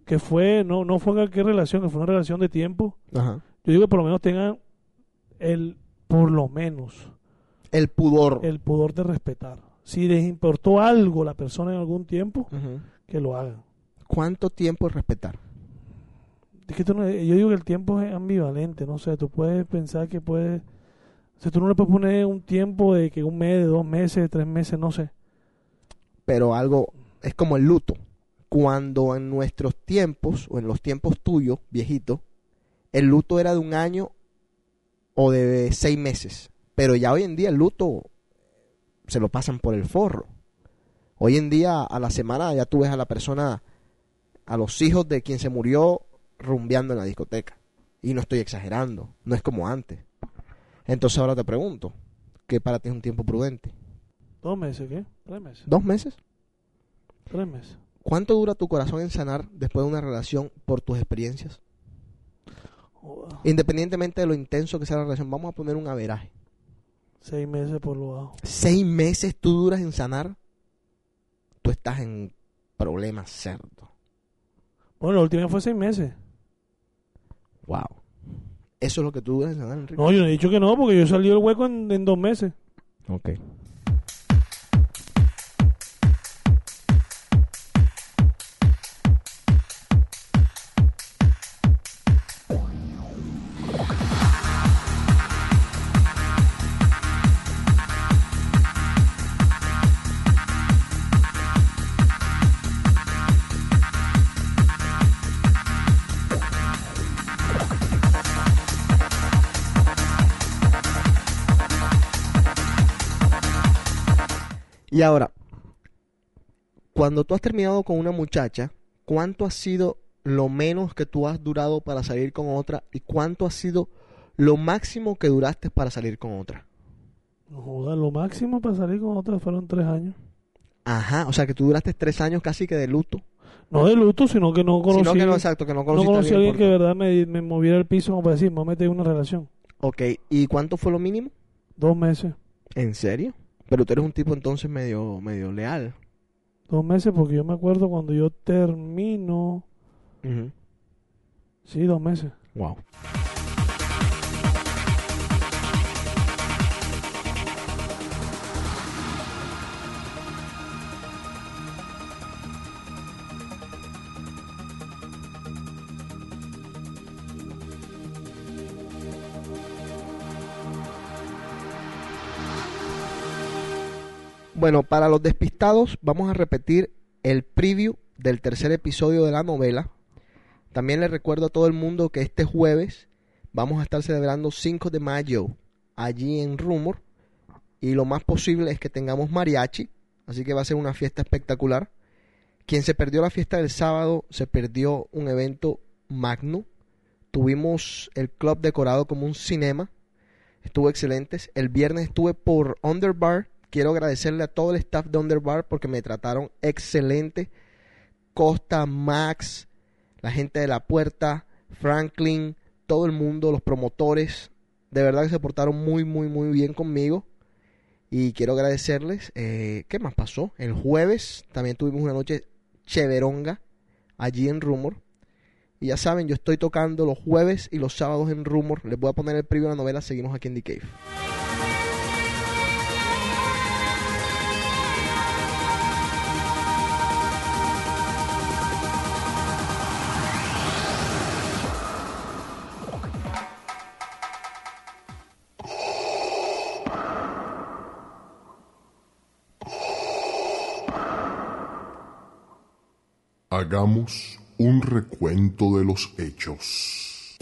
G: que fue, no, no fue cualquier relación, que fue una relación de tiempo,
C: Ajá.
G: yo digo que por lo menos tengan el, por lo menos,
C: El pudor.
G: el pudor de respetar. Si les importó algo la persona en algún tiempo, que lo hagan.
C: ¿Cuánto tiempo es respetar?
G: Es que tú no- yo digo que el tiempo es ambivalente, no sé, tú puedes pensar que puedes... O sea, tú no le puedes poner un tiempo de que un mes, de dos meses, de tres meses, no sé.
C: Pero algo es como el luto. Cuando en nuestros tiempos, o en los tiempos tuyos, viejito, el luto era de un año o de seis meses. Pero ya hoy en día el luto se lo pasan por el forro. Hoy en día, a la semana, ya tú ves a la persona, a los hijos de quien se murió, rumbeando en la discoteca. Y no estoy exagerando, no es como antes. Entonces ahora te pregunto, ¿qué para ti es un tiempo prudente?
G: ¿Dos meses qué? ¿Tres meses?
C: ¿Dos meses?
G: Tres meses.
C: ¿Cuánto dura tu corazón en sanar después de una relación por tus experiencias? Independientemente de lo intenso que sea la relación, vamos a poner un averaje.
G: Seis meses por lo bajo.
C: Seis meses tú duras en sanar, tú estás en problemas cerdos.
G: Bueno, la última fue seis meses.
C: Wow. Eso es lo que tú sanar, Enrique.
G: No, yo no he dicho que no, porque yo salí del hueco en, en dos meses.
C: Ok. Y ahora, cuando tú has terminado con una muchacha, ¿cuánto ha sido lo menos que tú has durado para salir con otra y cuánto ha sido lo máximo que duraste para salir con otra?
G: No joda, lo máximo para salir con otra fueron tres años.
C: Ajá, o sea que tú duraste tres años casi que de luto.
G: No de luto, sino que no conocí,
C: Sino que no, exacto, que no
G: conocí a alguien que de verdad me, me moviera el piso como para decir, me meter en una relación.
C: Ok, ¿y cuánto fue lo mínimo?
G: Dos meses.
C: ¿En serio? Pero tú eres un tipo entonces medio, medio leal.
G: Dos meses porque yo me acuerdo cuando yo termino... Sí, dos meses.
C: Wow. Bueno, para los despistados vamos a repetir el preview del tercer episodio de la novela. También les recuerdo a todo el mundo que este jueves vamos a estar celebrando 5 de mayo allí en Rumor. Y lo más posible es que tengamos mariachi. Así que va a ser una fiesta espectacular. Quien se perdió la fiesta del sábado se perdió un evento magno. Tuvimos el club decorado como un cinema. Estuvo excelente. El viernes estuve por Underbar. Quiero agradecerle a todo el staff de Underbar porque me trataron excelente. Costa, Max, la gente de la puerta, Franklin, todo el mundo, los promotores, de verdad que se portaron muy, muy, muy bien conmigo. Y quiero agradecerles. Eh, ¿Qué más pasó? El jueves también tuvimos una noche cheveronga allí en Rumor. Y ya saben, yo estoy tocando los jueves y los sábados en Rumor. Les voy a poner el preview de la novela. Seguimos aquí en The Cave.
E: Hagamos un recuento de los hechos.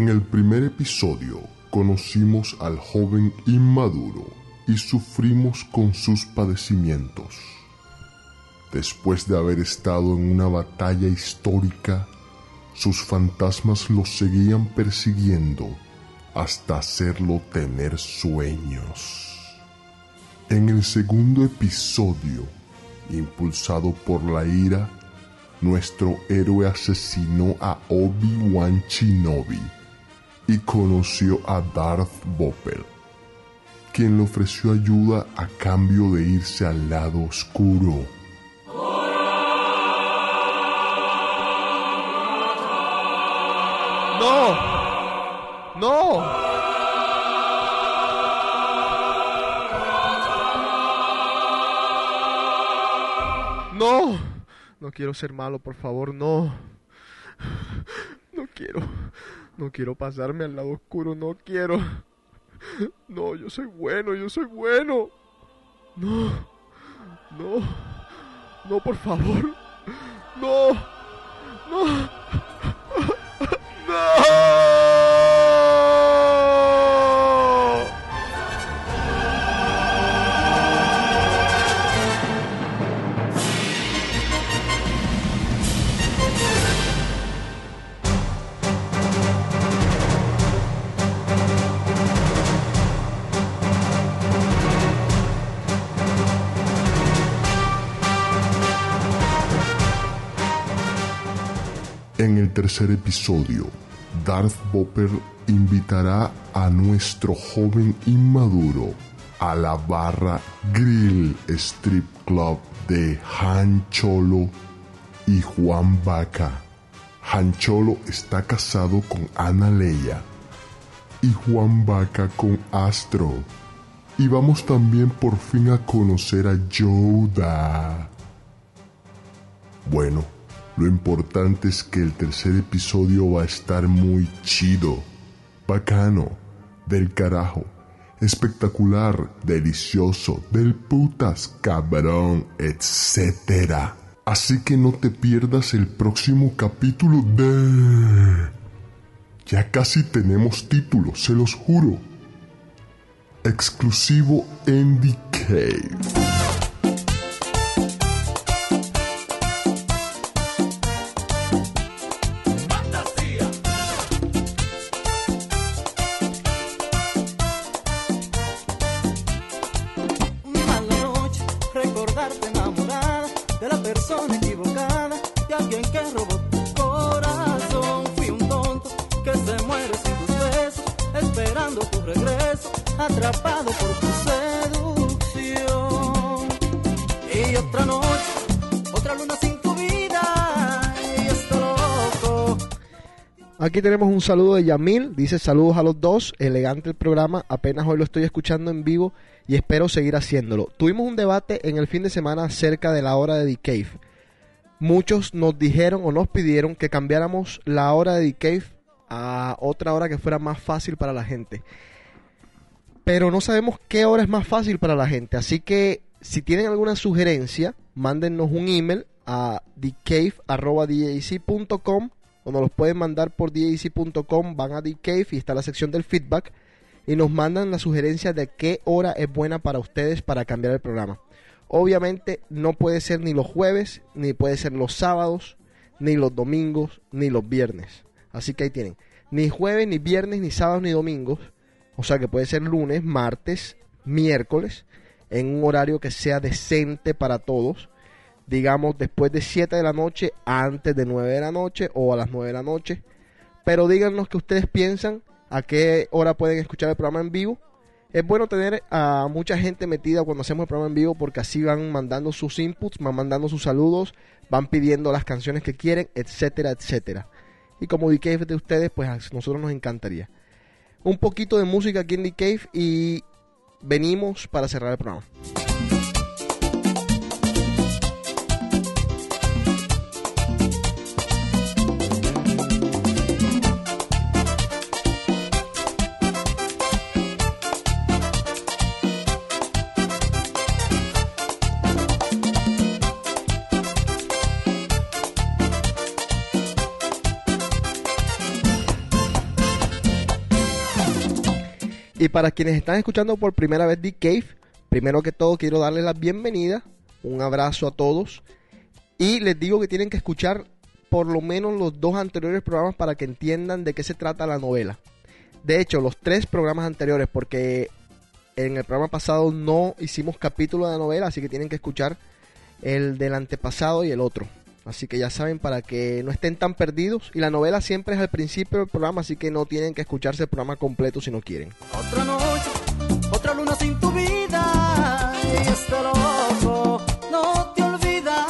E: En el primer episodio conocimos al joven inmaduro y sufrimos con sus padecimientos. Después de haber estado en una batalla histórica, sus fantasmas lo seguían persiguiendo hasta hacerlo tener sueños. En el segundo episodio, impulsado por la ira, nuestro héroe asesinó a Obi-Wan Shinobi y conoció a Darth Vader, quien le ofreció ayuda a cambio de irse al lado oscuro.
J: ¡No! ¡No! ¡No! No quiero ser malo, por favor, no. No quiero. No quiero pasarme al lado oscuro, no quiero. (laughs) No, yo soy bueno, yo soy bueno. No. No. No, por favor. No. No. (laughs) ¡No!
E: En el tercer episodio, Darth Vader invitará a nuestro joven inmaduro a la barra Grill Strip Club de Han Cholo y Juan Vaca. Han Cholo está casado con Ana Leia y Juan Vaca con Astro. Y vamos también por fin a conocer a Yoda. Bueno, lo importante es que el tercer episodio va a estar muy chido, bacano, del carajo, espectacular, delicioso, del putas, cabrón, etc. Así que no te pierdas el próximo capítulo de... Ya casi tenemos título, se los juro. Exclusivo The Cave.
C: Aquí tenemos un saludo de Yamil. Dice saludos a los dos. Elegante el programa. Apenas hoy lo estoy escuchando en vivo y espero seguir haciéndolo. Tuvimos un debate en el fin de semana acerca de la hora de The Cave. Muchos nos dijeron o nos pidieron que cambiáramos la hora de The Cave a otra hora que fuera más fácil para la gente. Pero no sabemos qué hora es más fácil para la gente. Así que si tienen alguna sugerencia, mándennos un email a thecave.com o nos los pueden mandar por dac.com, van a thecave y está la sección del feedback y nos mandan la sugerencia de qué hora es buena para ustedes para cambiar el programa. Obviamente no puede ser ni los jueves, ni puede ser los sábados, ni los domingos, ni los viernes. Así que ahí tienen. Ni jueves, ni viernes, ni sábados, ni domingos. O sea que puede ser lunes, martes, miércoles, en un horario que sea decente para todos digamos, después de 7 de la noche, antes de 9 de la noche o a las 9 de la noche. Pero díganos qué ustedes piensan, a qué hora pueden escuchar el programa en vivo. Es bueno tener a mucha gente metida cuando hacemos el programa en vivo porque así van mandando sus inputs, van mandando sus saludos, van pidiendo las canciones que quieren, etcétera, etcétera. Y como Cave de ustedes, pues a nosotros nos encantaría. Un poquito de música aquí en The y venimos para cerrar el programa. Y para quienes están escuchando por primera vez The Cave, primero que todo quiero darles la bienvenida, un abrazo a todos y les digo que tienen que escuchar por lo menos los dos anteriores programas para que entiendan de qué se trata la novela. De hecho, los tres programas anteriores, porque en el programa pasado no hicimos capítulo de la novela, así que tienen que escuchar el del antepasado y el otro. Así que ya saben para que no estén tan perdidos. Y la novela siempre es al principio del programa, así que no tienen que escucharse el programa completo si no quieren.
I: Otra noche, otra luna sin tu vida. Y este loco no te olvida.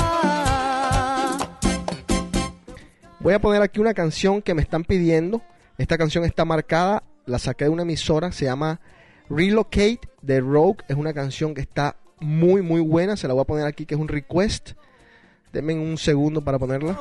C: Voy a poner aquí una canción que me están pidiendo. Esta canción está marcada, la saqué de una emisora, se llama Relocate de Rogue. Es una canción que está muy, muy buena. Se la voy a poner aquí, que es un request. Denme un segundo para ponerla.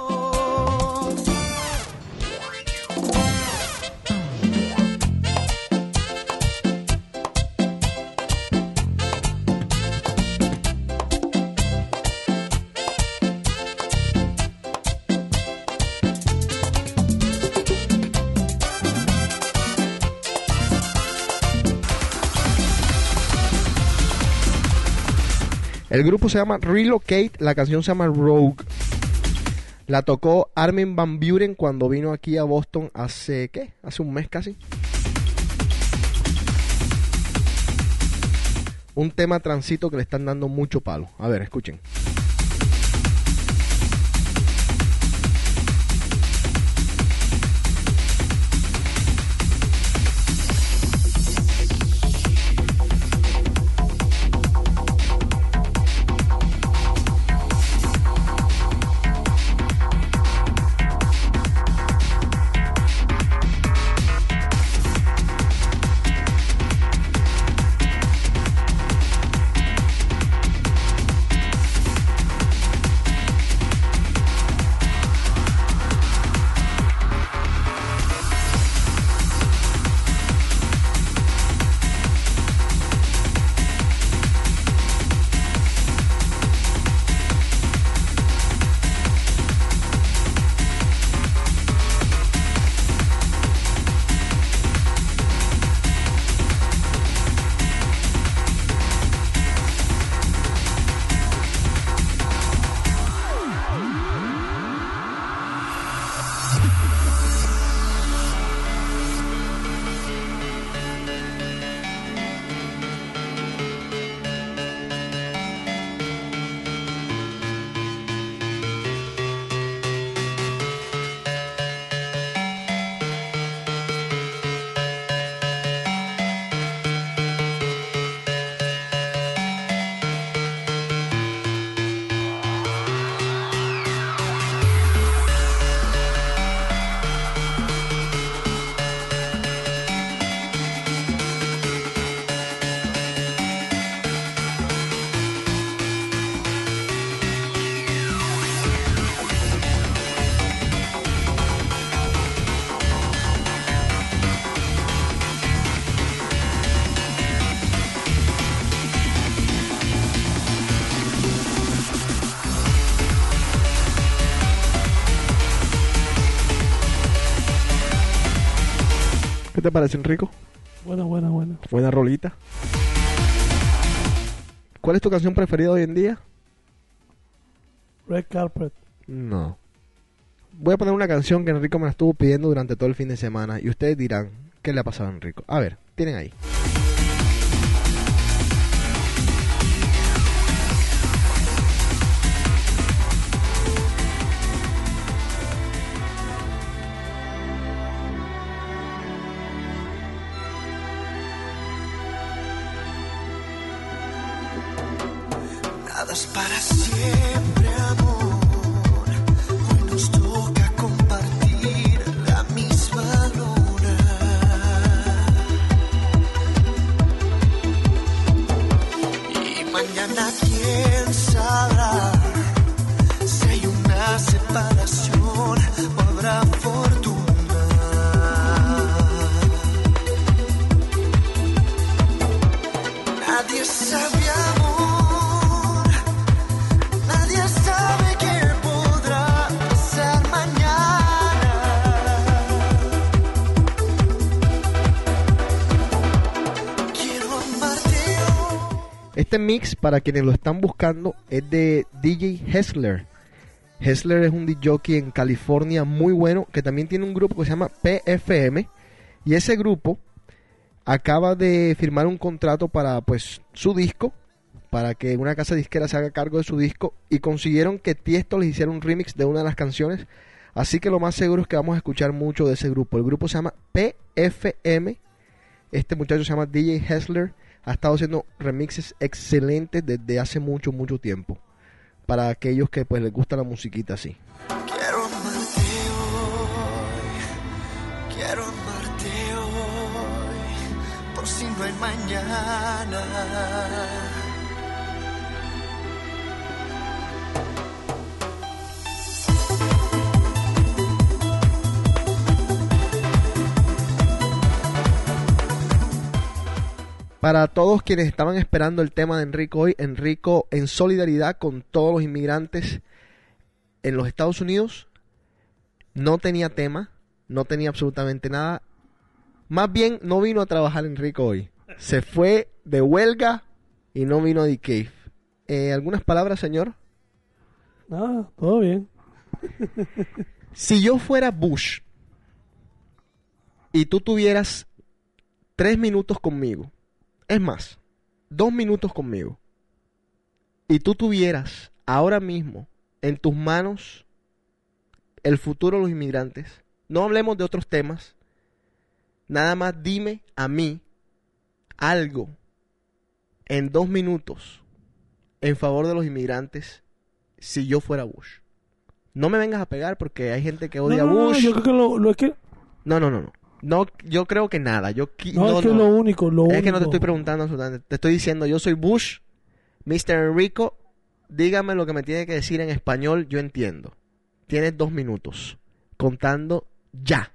C: El grupo se llama Relocate, la canción se llama Rogue. La tocó Armin Van Buren cuando vino aquí a Boston hace, ¿qué? Hace un mes casi. Un tema transito que le están dando mucho palo. A ver, escuchen. ¿Qué te parece, Enrico?
G: Buena, buena, buena.
C: Buena rolita. ¿Cuál es tu canción preferida hoy en día?
G: Red Carpet.
C: No. Voy a poner una canción que Enrico me la estuvo pidiendo durante todo el fin de semana y ustedes dirán, ¿qué le ha pasado a Enrico? A ver, tienen ahí.
I: Para
C: mix, para quienes lo están buscando, es de DJ Hessler. Hessler es un DJ en California muy bueno, que también tiene un grupo que se llama PFM. Y ese grupo acaba de firmar un contrato para pues su disco, para que una casa disquera se haga cargo de su disco. Y consiguieron que Tiesto les hiciera un remix de una de las canciones. Así que lo más seguro es que vamos a escuchar mucho de ese grupo. El grupo se llama PFM. Este muchacho se llama DJ Hessler. Ha estado haciendo remixes excelentes desde hace mucho, mucho tiempo. Para aquellos que pues les gusta la musiquita así.
I: Quiero amarte hoy, quiero amarte hoy, por si no hay mañana.
C: Para todos quienes estaban esperando el tema de Enrico hoy, Enrico en solidaridad con todos los inmigrantes en los Estados Unidos, no tenía tema, no tenía absolutamente nada. Más bien no vino a trabajar Enrico hoy. Se fue de huelga y no vino a The Cave. Eh, ¿Algunas palabras, señor?
G: Nada, todo bien.
C: Si yo fuera Bush y tú tuvieras tres minutos conmigo, es más, dos minutos conmigo, y tú tuvieras ahora mismo en tus manos el futuro de los inmigrantes, no hablemos de otros temas, nada más dime a mí algo en dos minutos en favor de los inmigrantes si yo fuera Bush. No me vengas a pegar porque hay gente que odia
G: No, no, no,
C: a Bush.
G: yo creo que lo, lo es que,
C: No, no, no, no. No, yo creo que nada. Yo
G: no,
C: no,
G: es que
C: no.
G: lo único, lo
C: Es
G: único.
C: que no te estoy preguntando absolutamente. Te estoy diciendo, yo soy Bush, Mr. Enrico. Dígame lo que me tiene que decir en español, yo entiendo. Tienes dos minutos. Contando ya.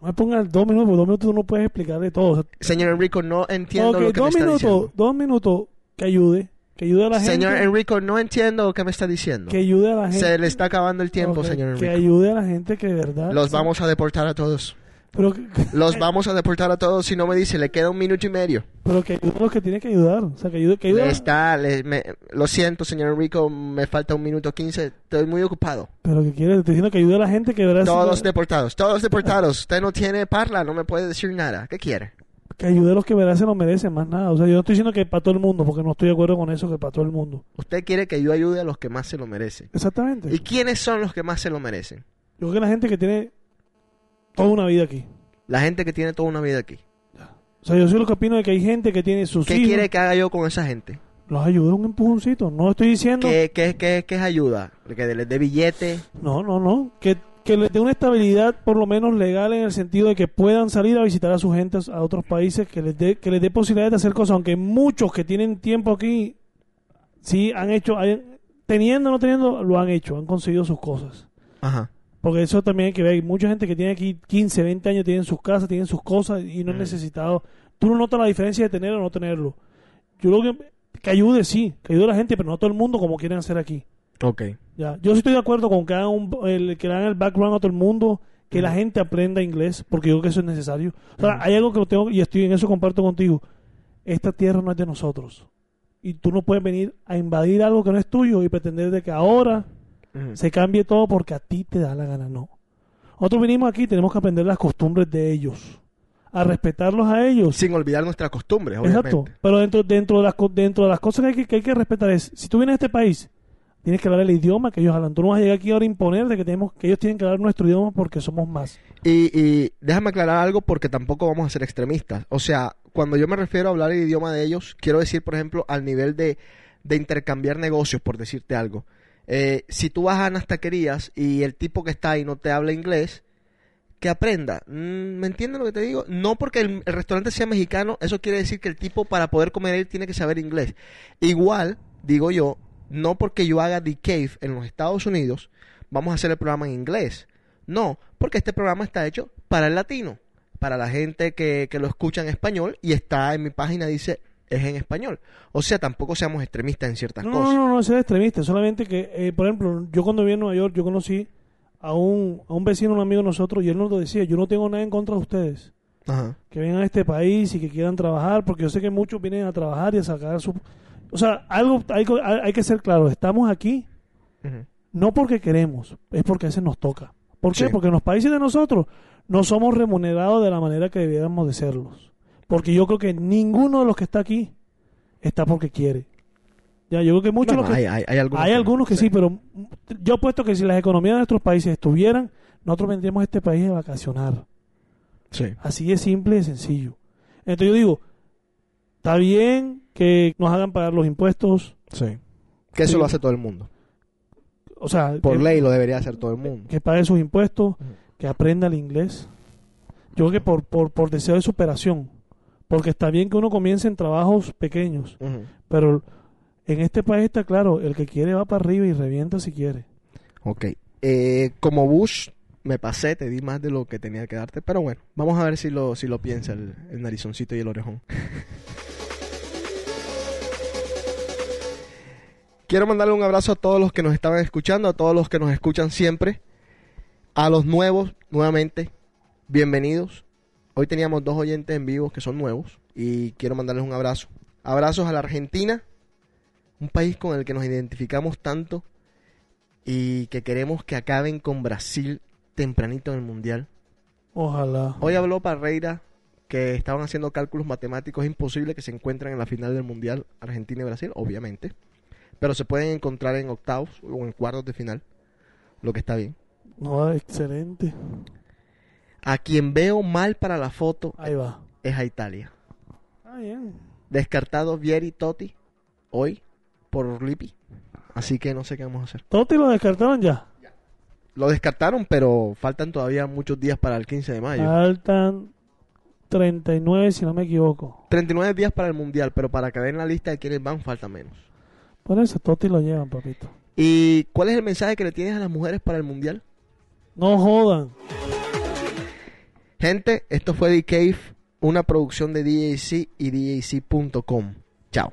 G: No me pongas dos minutos, porque dos minutos tú no puedes explicarle todo. O sea,
C: Señor Enrico, no entiendo lo que me
G: dos
C: está
G: minutos,
C: diciendo.
G: dos minutos que ayude, que ayude a la gente.
C: Señor Enrico, no entiendo lo que me está diciendo.
G: que ayude a la gente.
C: Se le está acabando el tiempo, señor
G: Que
C: Enrico.
G: ayude a la gente que de verdad.
C: Los vamos a deportar a todos.
G: Pero, que-
C: Los vamos a deportar a todos si no me dice, le queda un minuto y medio.
G: pero que ayude a los que tiene que ayudar. O sea, que ayude, que ayude
C: Le
G: a-
C: está, le- me- lo siento, señor Enrico, me falta un minuto quince. Estoy muy ocupado.
G: Pero que quiere, estoy diciendo que ayude a la gente que verdad.
C: Todos deportados, todos deportados. Usted no tiene parla, no me puede decir nada. ¿Qué quiere?
G: Que ayude a los que verdad se lo merecen, más nada. O sea, yo no estoy diciendo que para todo el mundo, porque no estoy de acuerdo con eso, que para todo el mundo.
C: Usted quiere que yo ayude a los que más se lo merecen.
G: Exactamente.
C: ¿Y quiénes son los que más se lo merecen?
G: Yo creo que la gente que tiene toda una vida aquí.
C: La gente que tiene toda una vida aquí.
G: O sea, yo soy lo que opino de que hay gente que tiene sus
C: ¿Qué
G: hijos.
C: quiere que haga yo con esa gente?
G: Los ayude un empujoncito. No estoy diciendo.
C: ¿Qué, qué, qué, qué es ayuda? ¿Que les dé billete?
G: No, no, no. Que, que les dé una estabilidad por lo menos legal en el sentido de que puedan salir a visitar a sus gentes a otros países, que les dé, que les dé posibilidades de hacer cosas, aunque muchos que tienen tiempo aquí, sí han hecho, teniendo o no teniendo, lo han hecho, han conseguido sus cosas.
C: Ajá.
G: Porque eso también hay que ver. Hay mucha gente que tiene aquí 15, 20 años, tienen sus casas, tienen sus cosas y no es
C: Mm.
G: necesitado. Tú no notas la diferencia de tener o no tenerlo. Yo creo que, que ayude, sí, que ayude a la gente, pero no todo el mundo como quieren hacer aquí.
C: Ok.
G: Ya, yo sí estoy de acuerdo con que hagan, un- el, que hagan el background a todo el mundo, que la gente aprenda inglés, porque yo creo que eso es necesario. O sea, hay algo que lo tengo, y estoy en eso comparto contigo. Esta tierra no es de nosotros. Y tú no puedes venir a invadir algo que no es tuyo y pretender de que ahora Se cambie todo porque a ti te da la gana. No. Nosotros venimos aquí, tenemos que aprender las costumbres de ellos. A respetarlos a ellos.
C: Sin olvidar nuestras costumbres, obviamente.
G: Exacto. Pero dentro, dentro, de las, dentro de las cosas que hay que, que hay que respetar es, si tú vienes a este país, tienes que hablar el idioma que ellos hablan. Tú no vas a llegar aquí ahora a imponer de que, tenemos, que ellos tienen que hablar nuestro idioma porque somos más.
C: Y, y déjame aclarar algo porque tampoco vamos a ser extremistas. O sea, cuando yo me refiero a hablar el idioma de ellos, quiero decir, por ejemplo, al nivel de, de intercambiar negocios, por decirte algo. Eh, si tú vas a unas taquerías y el tipo que está ahí no te habla inglés, que aprenda. Mm, ¿Me entiendes lo que te digo? No porque el, restaurante sea mexicano, eso quiere decir que el tipo para poder comer ahí tiene que saber inglés. Igual, digo yo, no porque yo haga The Cave en los Estados Unidos, vamos a hacer el programa en inglés. No, porque este programa está hecho para el latino, para la gente que, que lo escucha en español y está en mi página, dice, es en español. O sea, tampoco seamos extremistas en ciertas
G: No, no,
C: cosas.
G: no, no, ser extremista. Solamente que, eh, por ejemplo, yo cuando viví en Nueva York, yo conocí a un, a un vecino, un amigo de nosotros, y él nos lo decía, yo no tengo nada en contra de ustedes.
C: Ajá.
G: que vengan a este país y que quieran trabajar, porque yo sé que muchos vienen a trabajar y a sacar su... O sea, algo hay, que- hay que ser claro. Estamos aquí no porque queremos, es porque a veces nos toca. ¿Por qué?
C: Sí.
G: Porque en los países de nosotros no somos remunerados de la manera que debiéramos de serlos. Porque yo creo que ninguno de los que está aquí está porque quiere. Ya, yo creo que muchos
C: Bueno,
G: los que-
C: hay, hay, hay algunos
G: hay
C: que-
G: algunos que sí, pero yo apuesto que si las economías de nuestros países estuvieran, nosotros vendríamos a este país a vacacionar.
C: Sí.
G: Así de simple y de sencillo. Entonces yo digo, está bien que nos hagan pagar los impuestos,
C: Sí. Que eso
G: Sí.
C: lo hace todo el mundo.
G: o sea,
C: Por
G: que,
C: ley lo debería hacer todo el mundo.
G: que pague sus impuestos, que aprenda el inglés. Yo creo que por, por, por deseo de superación. Porque está bien que uno comience en trabajos pequeños, pero en este país está claro, el que quiere va para arriba y revienta si quiere.
C: Ok. Eh, como Bush, me pasé, te di más de lo que tenía que darte. Pero bueno, vamos a ver si lo, si lo piensa el, el narizoncito y el orejón. (laughs) Quiero mandarle un abrazo a todos los que nos estaban escuchando, a todos los que nos escuchan siempre. A los nuevos, nuevamente, bienvenidos. Hoy teníamos dos oyentes en vivo que son nuevos y quiero mandarles un abrazo. Abrazos a la Argentina, un país con el que nos identificamos tanto y que queremos que acaben con Brasil tempranito en el Mundial.
G: Ojalá.
C: Hoy habló Parreira que estaban haciendo cálculos matemáticos, es imposible que se encuentren en la final del Mundial Argentina y Brasil, obviamente, pero se pueden encontrar en octavos o en cuartos de final, lo que está bien.
G: No, excelente.
C: A quien veo mal para la foto
G: Ahí va.
C: es a Italia.
G: Ah, bien.
C: Descartado Vieri Totti hoy por Lippi, así que no sé qué vamos a hacer.
G: Totti lo descartaron ya.
C: Lo descartaron, pero faltan todavía muchos días para el 15 de mayo.
G: Faltan 39 si no me equivoco.
C: 39 días para el Mundial, pero para caer en la lista de quienes van falta menos.
G: Por eso Totti lo llevan, papito.
C: ¿Y cuál es el mensaje que le tienes a las mujeres para el Mundial?
G: No jodan.
C: Gente, esto fue The Cave, una producción de DJC y DJC.com. Chao.